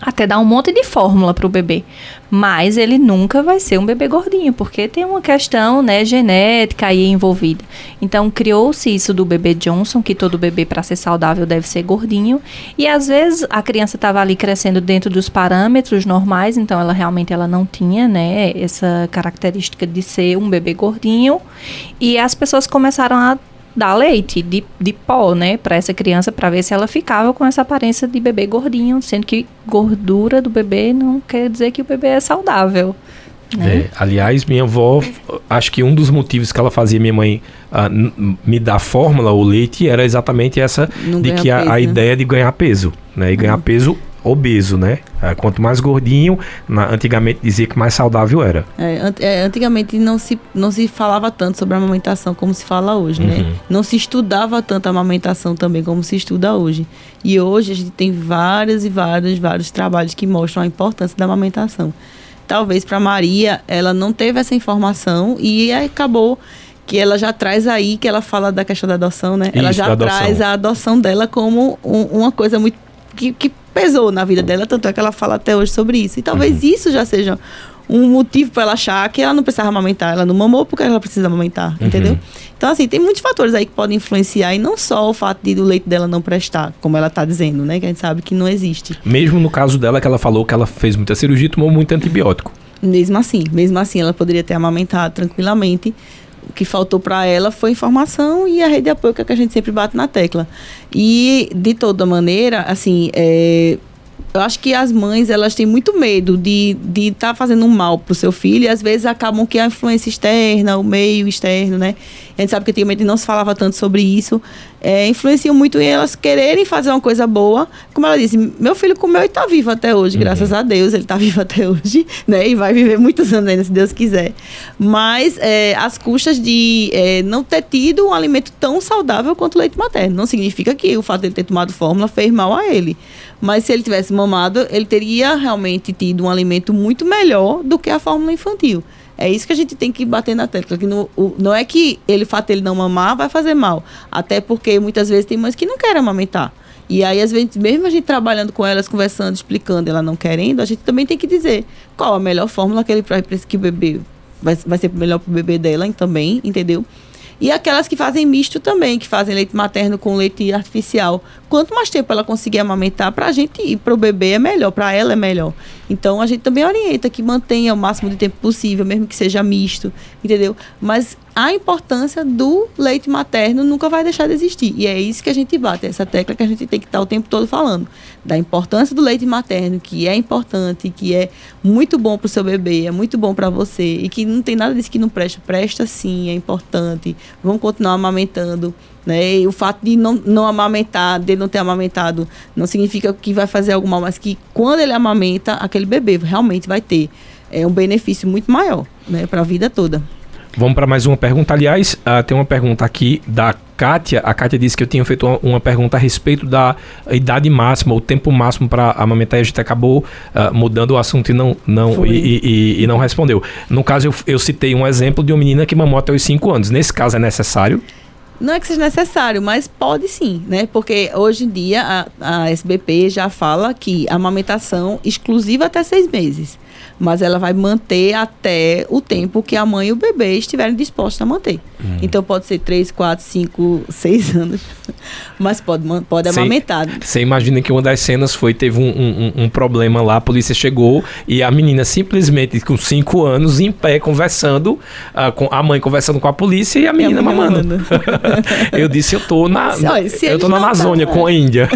até dar um monte de fórmula para o bebê. Mas ele nunca vai ser um bebê gordinho, porque tem uma questão né, genética aí envolvida. Então, criou-se isso do bebê Johnson, que todo bebê, para ser saudável, deve ser gordinho. E às vezes a criança estava ali crescendo dentro dos parâmetros normais, então ela realmente ela não tinha né, essa característica de ser um bebê gordinho. E as pessoas começaram a dar leite de, de pó, né, para essa criança, para ver se ela ficava com essa aparência de bebê gordinho, sendo que gordura do bebê não quer dizer que o bebê é saudável. Né? É, aliás, minha avó, acho que um dos motivos que ela fazia minha mãe uh, me dar fórmula, o leite, era exatamente essa não de que a, peso, a né? ideia de ganhar peso, né? E ganhar uhum. peso obeso, né? É, quanto mais gordinho, na, antigamente dizia que mais saudável era. É, é, antigamente não se, não se falava tanto sobre a amamentação como se fala hoje, né? uhum. né? Não se estudava tanto a amamentação também como se estuda hoje. E hoje a gente tem vários e vários, vários trabalhos que mostram a importância da amamentação. Talvez para Maria ela não teve essa informação e acabou que ela já traz aí, que ela fala da questão da adoção, né? Isso, ela já traz a adoção dela como um, uma coisa muito que, que pesou na vida dela, tanto é que ela fala até hoje sobre isso. E talvez uhum. isso já seja um motivo para ela achar que ela não precisava amamentar, ela não mamou porque ela precisa amamentar, uhum. entendeu? Então, assim, tem muitos fatores aí que podem influenciar e não só o fato de o leite dela não prestar, como ela está dizendo, né? Que a gente sabe que não existe. Mesmo no caso dela, que ela falou que ela fez muita cirurgia e tomou muito antibiótico. Mesmo assim, mesmo assim, ela poderia ter amamentado tranquilamente que faltou para ela foi informação e a rede de apoio que, é que a gente sempre bate na tecla. E, de toda maneira, assim, é, eu acho que as mães elas têm muito medo de estar de tá fazendo mal para o seu filho e às vezes acabam que a influência externa, o meio externo, né? A gente sabe que antigamente não se falava tanto sobre isso, é, influenciam muito em elas quererem fazer uma coisa boa. Como ela disse, meu filho comeu e está vivo até hoje, uhum. graças a Deus, ele está vivo até hoje, [LAUGHS] né? E vai viver muitos anos ainda, se Deus quiser. Mas é, as custas de é, não ter tido um alimento tão saudável quanto o leite materno. Não significa que o fato de ele ter tomado fórmula fez mal a ele. Mas se ele tivesse mamado, ele teria realmente tido um alimento muito melhor do que a fórmula infantil. É isso que a gente tem que bater na tecla. Que no, o, não é que ele, fato ele não mamar vai fazer mal. Até porque muitas vezes tem mães que não querem amamentar. E aí, às vezes, mesmo a gente trabalhando com elas, conversando, explicando, ela não querendo, a gente também tem que dizer qual a melhor fórmula que ele que o bebê vai, vai ser melhor para o bebê dela também, entendeu? E aquelas que fazem misto também, que fazem leite materno com leite artificial. Quanto mais tempo ela conseguir amamentar, para a gente e para o bebê é melhor, para ela é melhor. Então a gente também orienta que mantenha o máximo de tempo possível, mesmo que seja misto, entendeu? Mas a importância do leite materno nunca vai deixar de existir. E é isso que a gente bate, essa tecla que a gente tem que estar o tempo todo falando. Da importância do leite materno, que é importante, que é muito bom para o seu bebê, é muito bom para você. E que não tem nada disso que não presta. Presta sim, é importante. Vamos continuar amamentando. Né? E o fato de não, não amamentar, de não ter amamentado, não significa que vai fazer algo mal, mas que quando ele amamenta, aquele bebê realmente vai ter é, um benefício muito maior né, para a vida toda. Vamos para mais uma pergunta. Aliás, uh, tem uma pergunta aqui da Kátia. A Kátia disse que eu tinha feito uma, uma pergunta a respeito da idade máxima, o tempo máximo para amamentar. E a gente acabou uh, mudando o assunto e não, não, e, e, e, não respondeu. No caso, eu, eu citei um exemplo de uma menina que mamou até os 5 anos. Nesse caso, é necessário? Não é que seja necessário, mas pode sim, né? Porque hoje em dia a, a SBP já fala que a amamentação exclusiva até seis meses mas ela vai manter até o tempo que a mãe e o bebê estiverem dispostos a manter. Hum. Então pode ser 3, 4, 5, 6 anos, mas pode, pode amamentar. Você imagina que uma das cenas foi, teve um, um, um, problema lá, a polícia chegou e a menina simplesmente com 5 anos em pé conversando, uh, com a mãe conversando com a polícia e a menina, mamando. [LAUGHS] [LAUGHS] eu disse, eu tô na, Olha, eu tô na Amazônia com a Índia.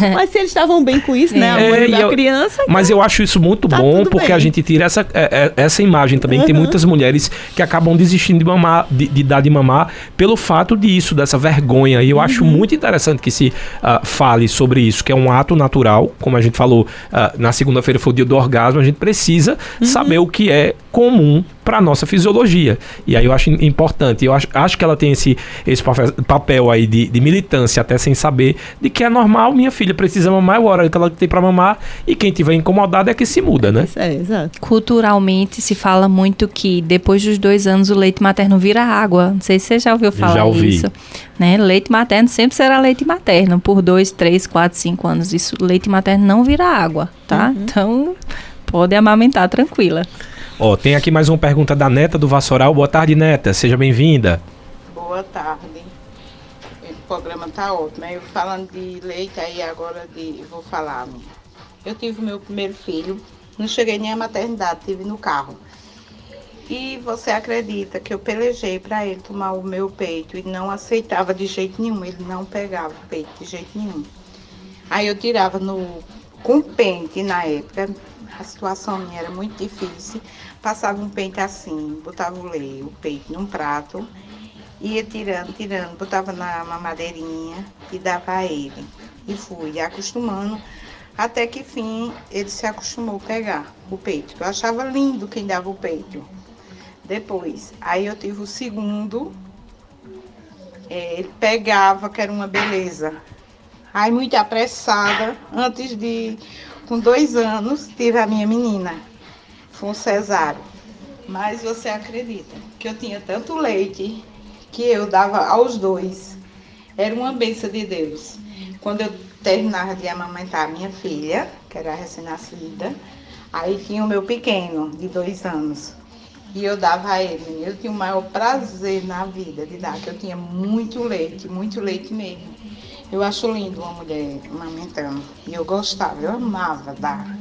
É. [LAUGHS] Mas se eles estavam bem com isso, né? A mãe é, da eu, criança. Mas então eu acho isso muito tá bom porque bem. a gente tira essa, é, é, essa imagem também. Uhum. Tem muitas mulheres que acabam desistindo de mamar, de, de dar de mamar, pelo fato disso, dessa vergonha. E eu uhum. acho muito interessante que se uh, fale sobre isso, que é um ato natural, como a gente falou uh, na segunda-feira foi o dia do orgasmo, a gente precisa uhum. saber o que é comum para a nossa fisiologia. E aí eu acho importante, eu acho, acho que ela tem esse, esse papel aí de, de, militância, até sem saber, de que é normal, minha filha precisa mamar, é a hora que ela tem para mamar, e quem tiver incomodado é que se muda, né? É, exato. Culturalmente se fala muito que depois dos dois anos o leite materno vira água. Não sei se você já ouviu falar já ouvi. isso. Né? Leite materno sempre será leite materno, por dois, três, quatro, cinco anos. Isso, leite materno não vira água, tá? Uhum. Então, pode amamentar tranquila. Ó, tem aqui mais uma pergunta da Neta do Vassoural. Boa tarde, Neta. Seja bem-vinda. Boa tarde. O programa tá ótimo. Eu falando de leite, aí agora de, vou falar. Eu tive meu primeiro filho, não cheguei nem à maternidade, tive no carro. E você acredita que eu pelejei para ele tomar o meu peito e não aceitava de jeito nenhum, ele não pegava o peito de jeito nenhum. Aí eu tirava no com pente na época, a situação minha era muito difícil. Passava um pente assim, botava o leite, o peito num prato, ia tirando, tirando, botava na mamadeirinha e dava a ele. E fui acostumando, até que fim ele se acostumou a pegar o peito. Eu achava lindo quem dava o peito. Depois, aí eu tive o segundo, é, ele pegava, que era uma beleza. Aí muito apressada, antes de, com dois anos, tive a minha menina foi um cesário. Mas você acredita que eu tinha tanto leite que eu dava aos dois. Era uma benção de Deus. Quando eu terminava de amamentar a minha filha, que era recém-nascida, aí tinha o meu pequeno, de dois anos. E eu dava a ele. Eu tinha o maior prazer na vida de dar, que eu tinha muito leite, muito leite mesmo. Eu acho lindo uma mulher amamentando. E eu gostava, eu amava dar.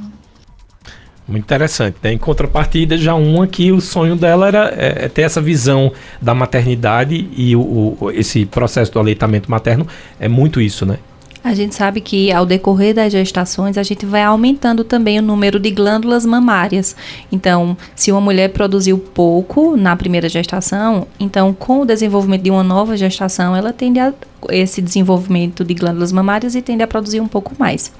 Muito interessante, né? Em contrapartida, já uma que o sonho dela era é, é ter essa visão da maternidade e o, o, esse processo do aleitamento materno é muito isso, né? A gente sabe que ao decorrer das gestações a gente vai aumentando também o número de glândulas mamárias. Então, se uma mulher produziu pouco na primeira gestação, então com o desenvolvimento de uma nova gestação, ela tende a esse desenvolvimento de glândulas mamárias e tende a produzir um pouco mais.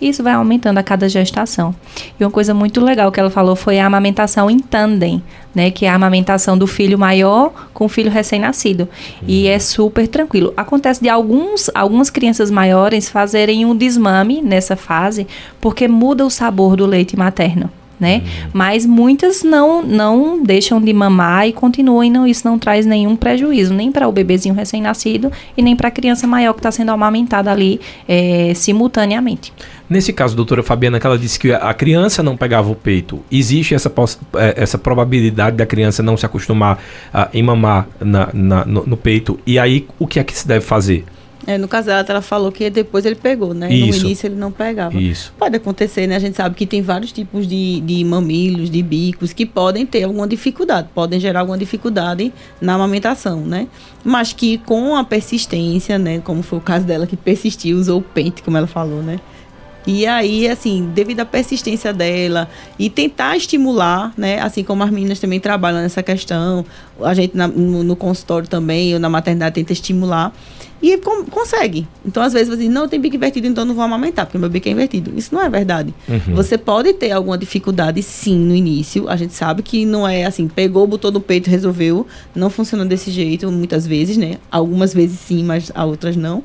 Isso vai aumentando a cada gestação. E uma coisa muito legal que ela falou foi a amamentação em tandem, né? Que é a amamentação do filho maior com o filho recém-nascido. Uhum. E é super tranquilo. Acontece de alguns, algumas crianças maiores fazerem um desmame nessa fase, porque muda o sabor do leite materno né? Uhum. Mas muitas não não deixam de mamar e continuam e não isso não traz nenhum prejuízo nem para o bebezinho recém-nascido e nem para a criança maior que está sendo amamentada ali é, simultaneamente. Nesse caso, doutora Fabiana, que ela disse que a criança não pegava o peito, existe essa, é, essa probabilidade da criança não se acostumar a em mamar na, na no, no peito? E aí, o que é que se deve fazer? É, no caso dela, ela falou que depois ele pegou, né? Isso. No início ele não pegava. Isso. Pode acontecer, né? A gente sabe que tem vários tipos de, de mamilos, de bicos, que podem ter alguma dificuldade, podem gerar alguma dificuldade na amamentação, né? Mas que com a persistência, né? Como foi o caso dela, que persistiu, usou o pente, como ela falou, né? E aí, assim, devido à persistência dela e tentar estimular, né? Assim como as meninas também trabalham nessa questão, a gente na, no, no, consultório também, ou na maternidade, tenta estimular. E com, consegue. Então, às vezes, você diz, não, tem bico invertido, então não vou amamentar, porque meu bico é invertido. Isso não é verdade. Uhum. Você pode ter alguma dificuldade, sim, no início. A gente sabe que não é assim, pegou, botou no peito, resolveu. Não funciona desse jeito, muitas vezes, né? Algumas vezes sim, mas outras não.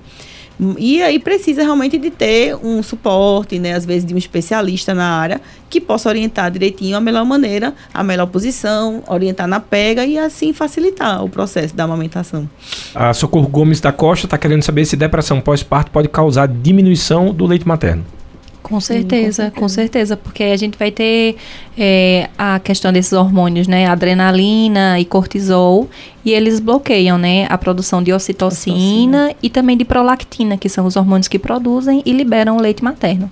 E aí precisa realmente de ter um suporte, né, às vezes de um especialista na área que possa orientar direitinho a melhor maneira, a melhor posição, orientar na pega e assim facilitar o processo da amamentação. A Socorro Gomes da Costa está querendo saber se depressão pós-parto pode causar diminuição do leite materno. Com certeza, com certeza, porque a gente vai ter é, a questão desses hormônios, né, adrenalina e cortisol, e eles bloqueiam, né, a produção de ocitocina, e também de prolactina, que são os hormônios que produzem e liberam o leite materno.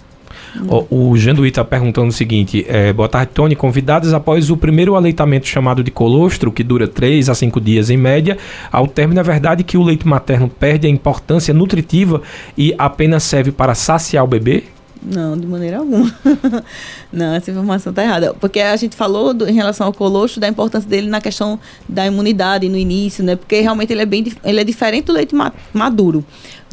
O, o Janduí está perguntando o seguinte: é, boa tarde, Tony. Convidados após o primeiro aleitamento chamado de colostro, que dura 3 a 5 dias em média, ao término é verdade que o leite materno perde a importância nutritiva e apenas serve para saciar o bebê? Não, de maneira alguma. [LAUGHS] não, essa informação está errada. Porque a gente falou do, em relação ao colostro da importância dele na questão da imunidade no início, né? Porque realmente ele é bem ele é diferente do leite maduro.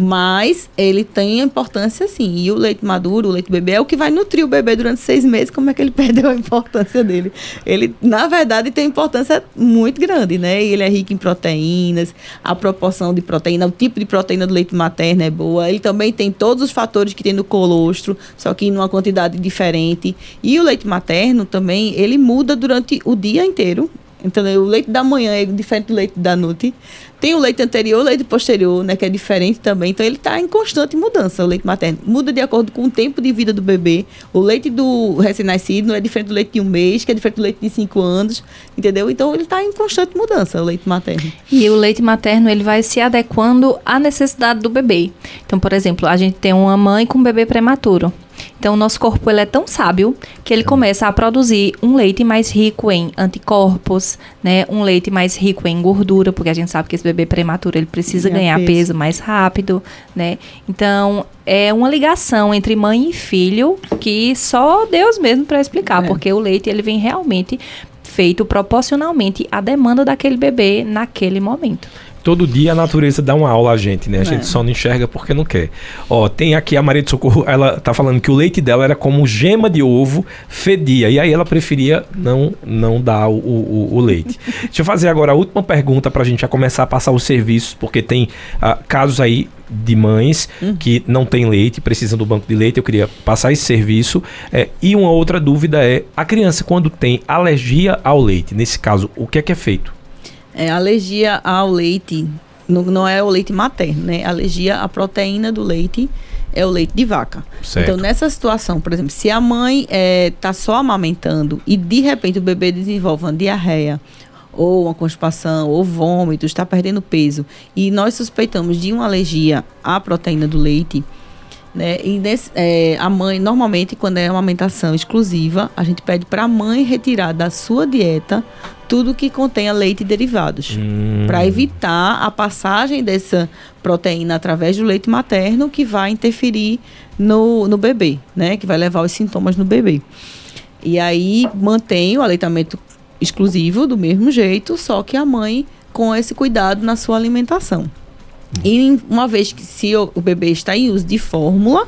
Mas ele tem importância sim. E o leite maduro, o leite bebê, é o que vai nutrir o bebê durante seis meses. Como é que ele [LAUGHS] perdeu a importância dele? Ele, na verdade, tem importância muito grande, né? Ele é rico em proteínas, a proporção de proteína, o tipo de proteína do leite materno é boa. Ele também tem todos os fatores que tem no colostro, só que numa quantidade diferente. E o leite materno também, ele muda durante o dia inteiro. Então, o leite da manhã é diferente do leite da noite. Tem o leite anterior, o leite posterior, né, que é diferente também. Então ele está em constante mudança, o leite materno. Muda de acordo com o tempo de vida do bebê. O leite do recém-nascido não é diferente do leite de um mês, que é diferente do leite de cinco anos, entendeu? Então ele está em constante mudança, o leite materno. E o leite materno ele vai se adequando à necessidade do bebê. Então, por exemplo, a gente tem uma mãe com um bebê prematuro. Então, o nosso corpo ele é tão sábio que ele começa a produzir um leite mais rico em anticorpos, né? Um leite mais rico em gordura, porque a gente sabe que esse bebê prematuro ele precisa ganhar, ganhar peso. peso mais rápido, né? Então, é uma ligação entre mãe e filho que só Deus mesmo para explicar, é. porque o leite ele vem realmente feito proporcionalmente à demanda daquele bebê naquele momento todo dia a natureza dá uma aula a gente, né? A é. gente só não enxerga porque não quer. Ó, tem aqui a Maria de Socorro, ela tá falando que o leite dela era como gema de ovo, fedia. E aí ela preferia não, não dar o, o, o leite. [LAUGHS] Deixa eu fazer agora a última pergunta pra gente já começar a passar os serviços, porque tem uh, casos aí de mães hum. que não têm leite, precisam do banco de leite. Eu queria passar esse serviço. É, e uma outra dúvida é: a criança, quando tem alergia ao leite, nesse caso, o que é que é feito? É, alergia ao leite, não, não é o leite materno, né? Alergia à proteína do leite é o leite de vaca. Certo. Então, nessa situação, por exemplo, se a mãe está é, tá só amamentando e de repente o bebê desenvolve uma diarreia ou uma constipação ou vômito, está perdendo peso e nós suspeitamos de uma alergia à proteína do leite, né? E nesse, é, a mãe, normalmente, quando é amamentação exclusiva, a gente pede para a mãe retirar da sua dieta tudo que contenha leite e derivados, hum. para evitar a passagem dessa proteína através do leite materno que vai interferir no, no bebê, né? Que vai levar os sintomas no bebê. E aí mantém o aleitamento exclusivo do mesmo jeito, só que a mãe com esse cuidado na sua alimentação. Hum. E uma vez que se o, o bebê está em uso de fórmula,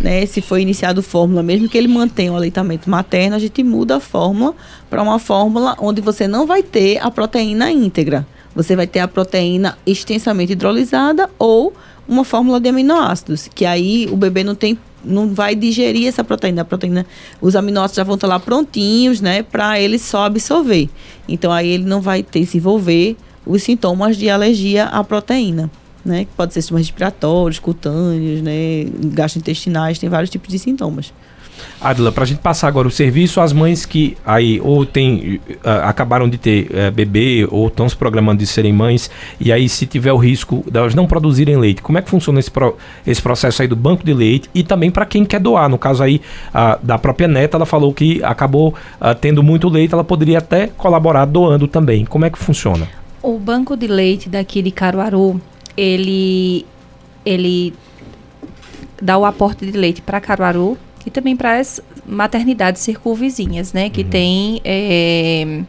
né, se foi iniciado fórmula, mesmo que ele mantenha o aleitamento materno, a gente muda a fórmula para uma fórmula onde você não vai ter a proteína íntegra. Você vai ter a proteína extensamente hidrolisada ou uma fórmula de aminoácidos, que aí o bebê não tem não vai digerir essa proteína. A proteína, os aminoácidos já vão estar lá prontinhos, né, para ele só absorver. Então aí ele não vai ter se envolver os sintomas de alergia à proteína né? Que pode ser sistemas respiratórios, cutâneos, né? Gastrointestinais, tem vários tipos de sintomas. Adila, para a gente passar agora o serviço às mães que aí ou tem, uh, acabaram de ter uh, bebê ou estão se programando de serem mães e aí se tiver o risco delas não produzirem leite, como é que funciona esse, pro, esse processo aí do banco de leite e também para quem quer doar, no caso aí uh, da própria neta, ela falou que acabou tendo muito leite, ela poderia até colaborar doando também. Como é que funciona? O banco de leite daqui de Caruaru, ele, ele dá o aporte de leite para Caruaru e também para as maternidades circunvizinhas, né? Que uhum. tem é,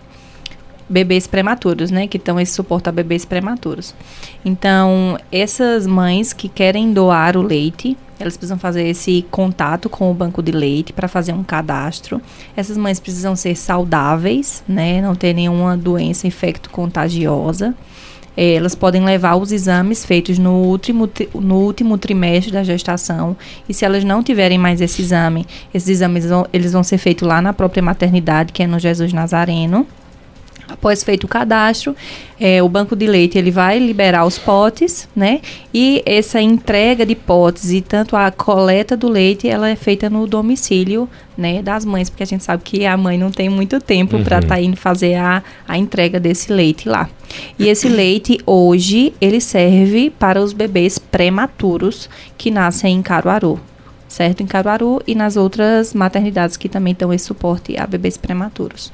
bebês prematuros, né? Que estão esse suporte a bebês prematuros. Então, essas mães que querem doar o leite, elas precisam fazer esse contato com o banco de leite para fazer um cadastro. Essas mães precisam ser saudáveis, né? Não ter nenhuma doença infecto-contagiosa. Elas podem levar os exames feitos no último, no último trimestre da gestação e se elas não tiverem mais esse exame, esses exames vão, eles vão ser feitos lá na própria maternidade, que é no Jesus Nazareno. Após feito o cadastro, é, o banco de leite ele vai liberar os potes, né? E essa entrega de potes e tanto a coleta do leite, ela é feita no domicílio, né, das mães, porque a gente sabe que a mãe não tem muito tempo uhum. para estar tá indo fazer a, a entrega desse leite lá. E esse leite hoje ele serve para os bebês prematuros que nascem em Caruaru, certo? Em Caruaru e nas outras maternidades que também dão esse suporte a bebês prematuros.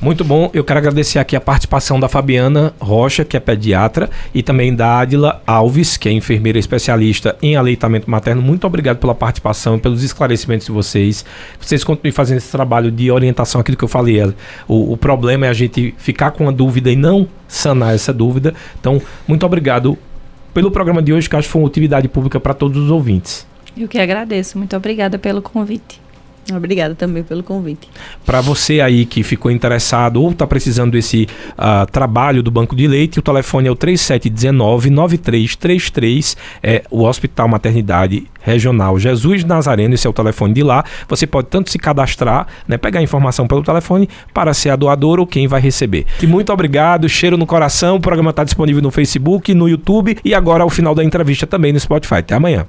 Muito bom. Eu quero agradecer aqui a participação da Fabiana Rocha, que é pediatra, e também da Adila Alves, que é enfermeira especialista em aleitamento materno. Muito obrigado pela participação pelos esclarecimentos de vocês. Vocês continuem fazendo esse trabalho de orientação, aquilo que eu falei. O, o problema é a gente ficar com a dúvida e não sanar essa dúvida. Então, muito obrigado pelo programa de hoje, que acho que foi uma utilidade pública para todos os ouvintes. Eu que agradeço. Muito obrigada pelo convite. Obrigada também pelo convite. Para você aí que ficou interessado ou está precisando desse uh, trabalho do Banco de Leite, o telefone é o 3719-9333, é o Hospital Maternidade Regional Jesus Nazareno, esse é o telefone de lá. Você pode tanto se cadastrar, né, pegar informação pelo telefone para ser a doadora ou quem vai receber. E muito obrigado, cheiro no coração. O programa está disponível no Facebook, no YouTube e agora ao final da entrevista também no Spotify. Até amanhã.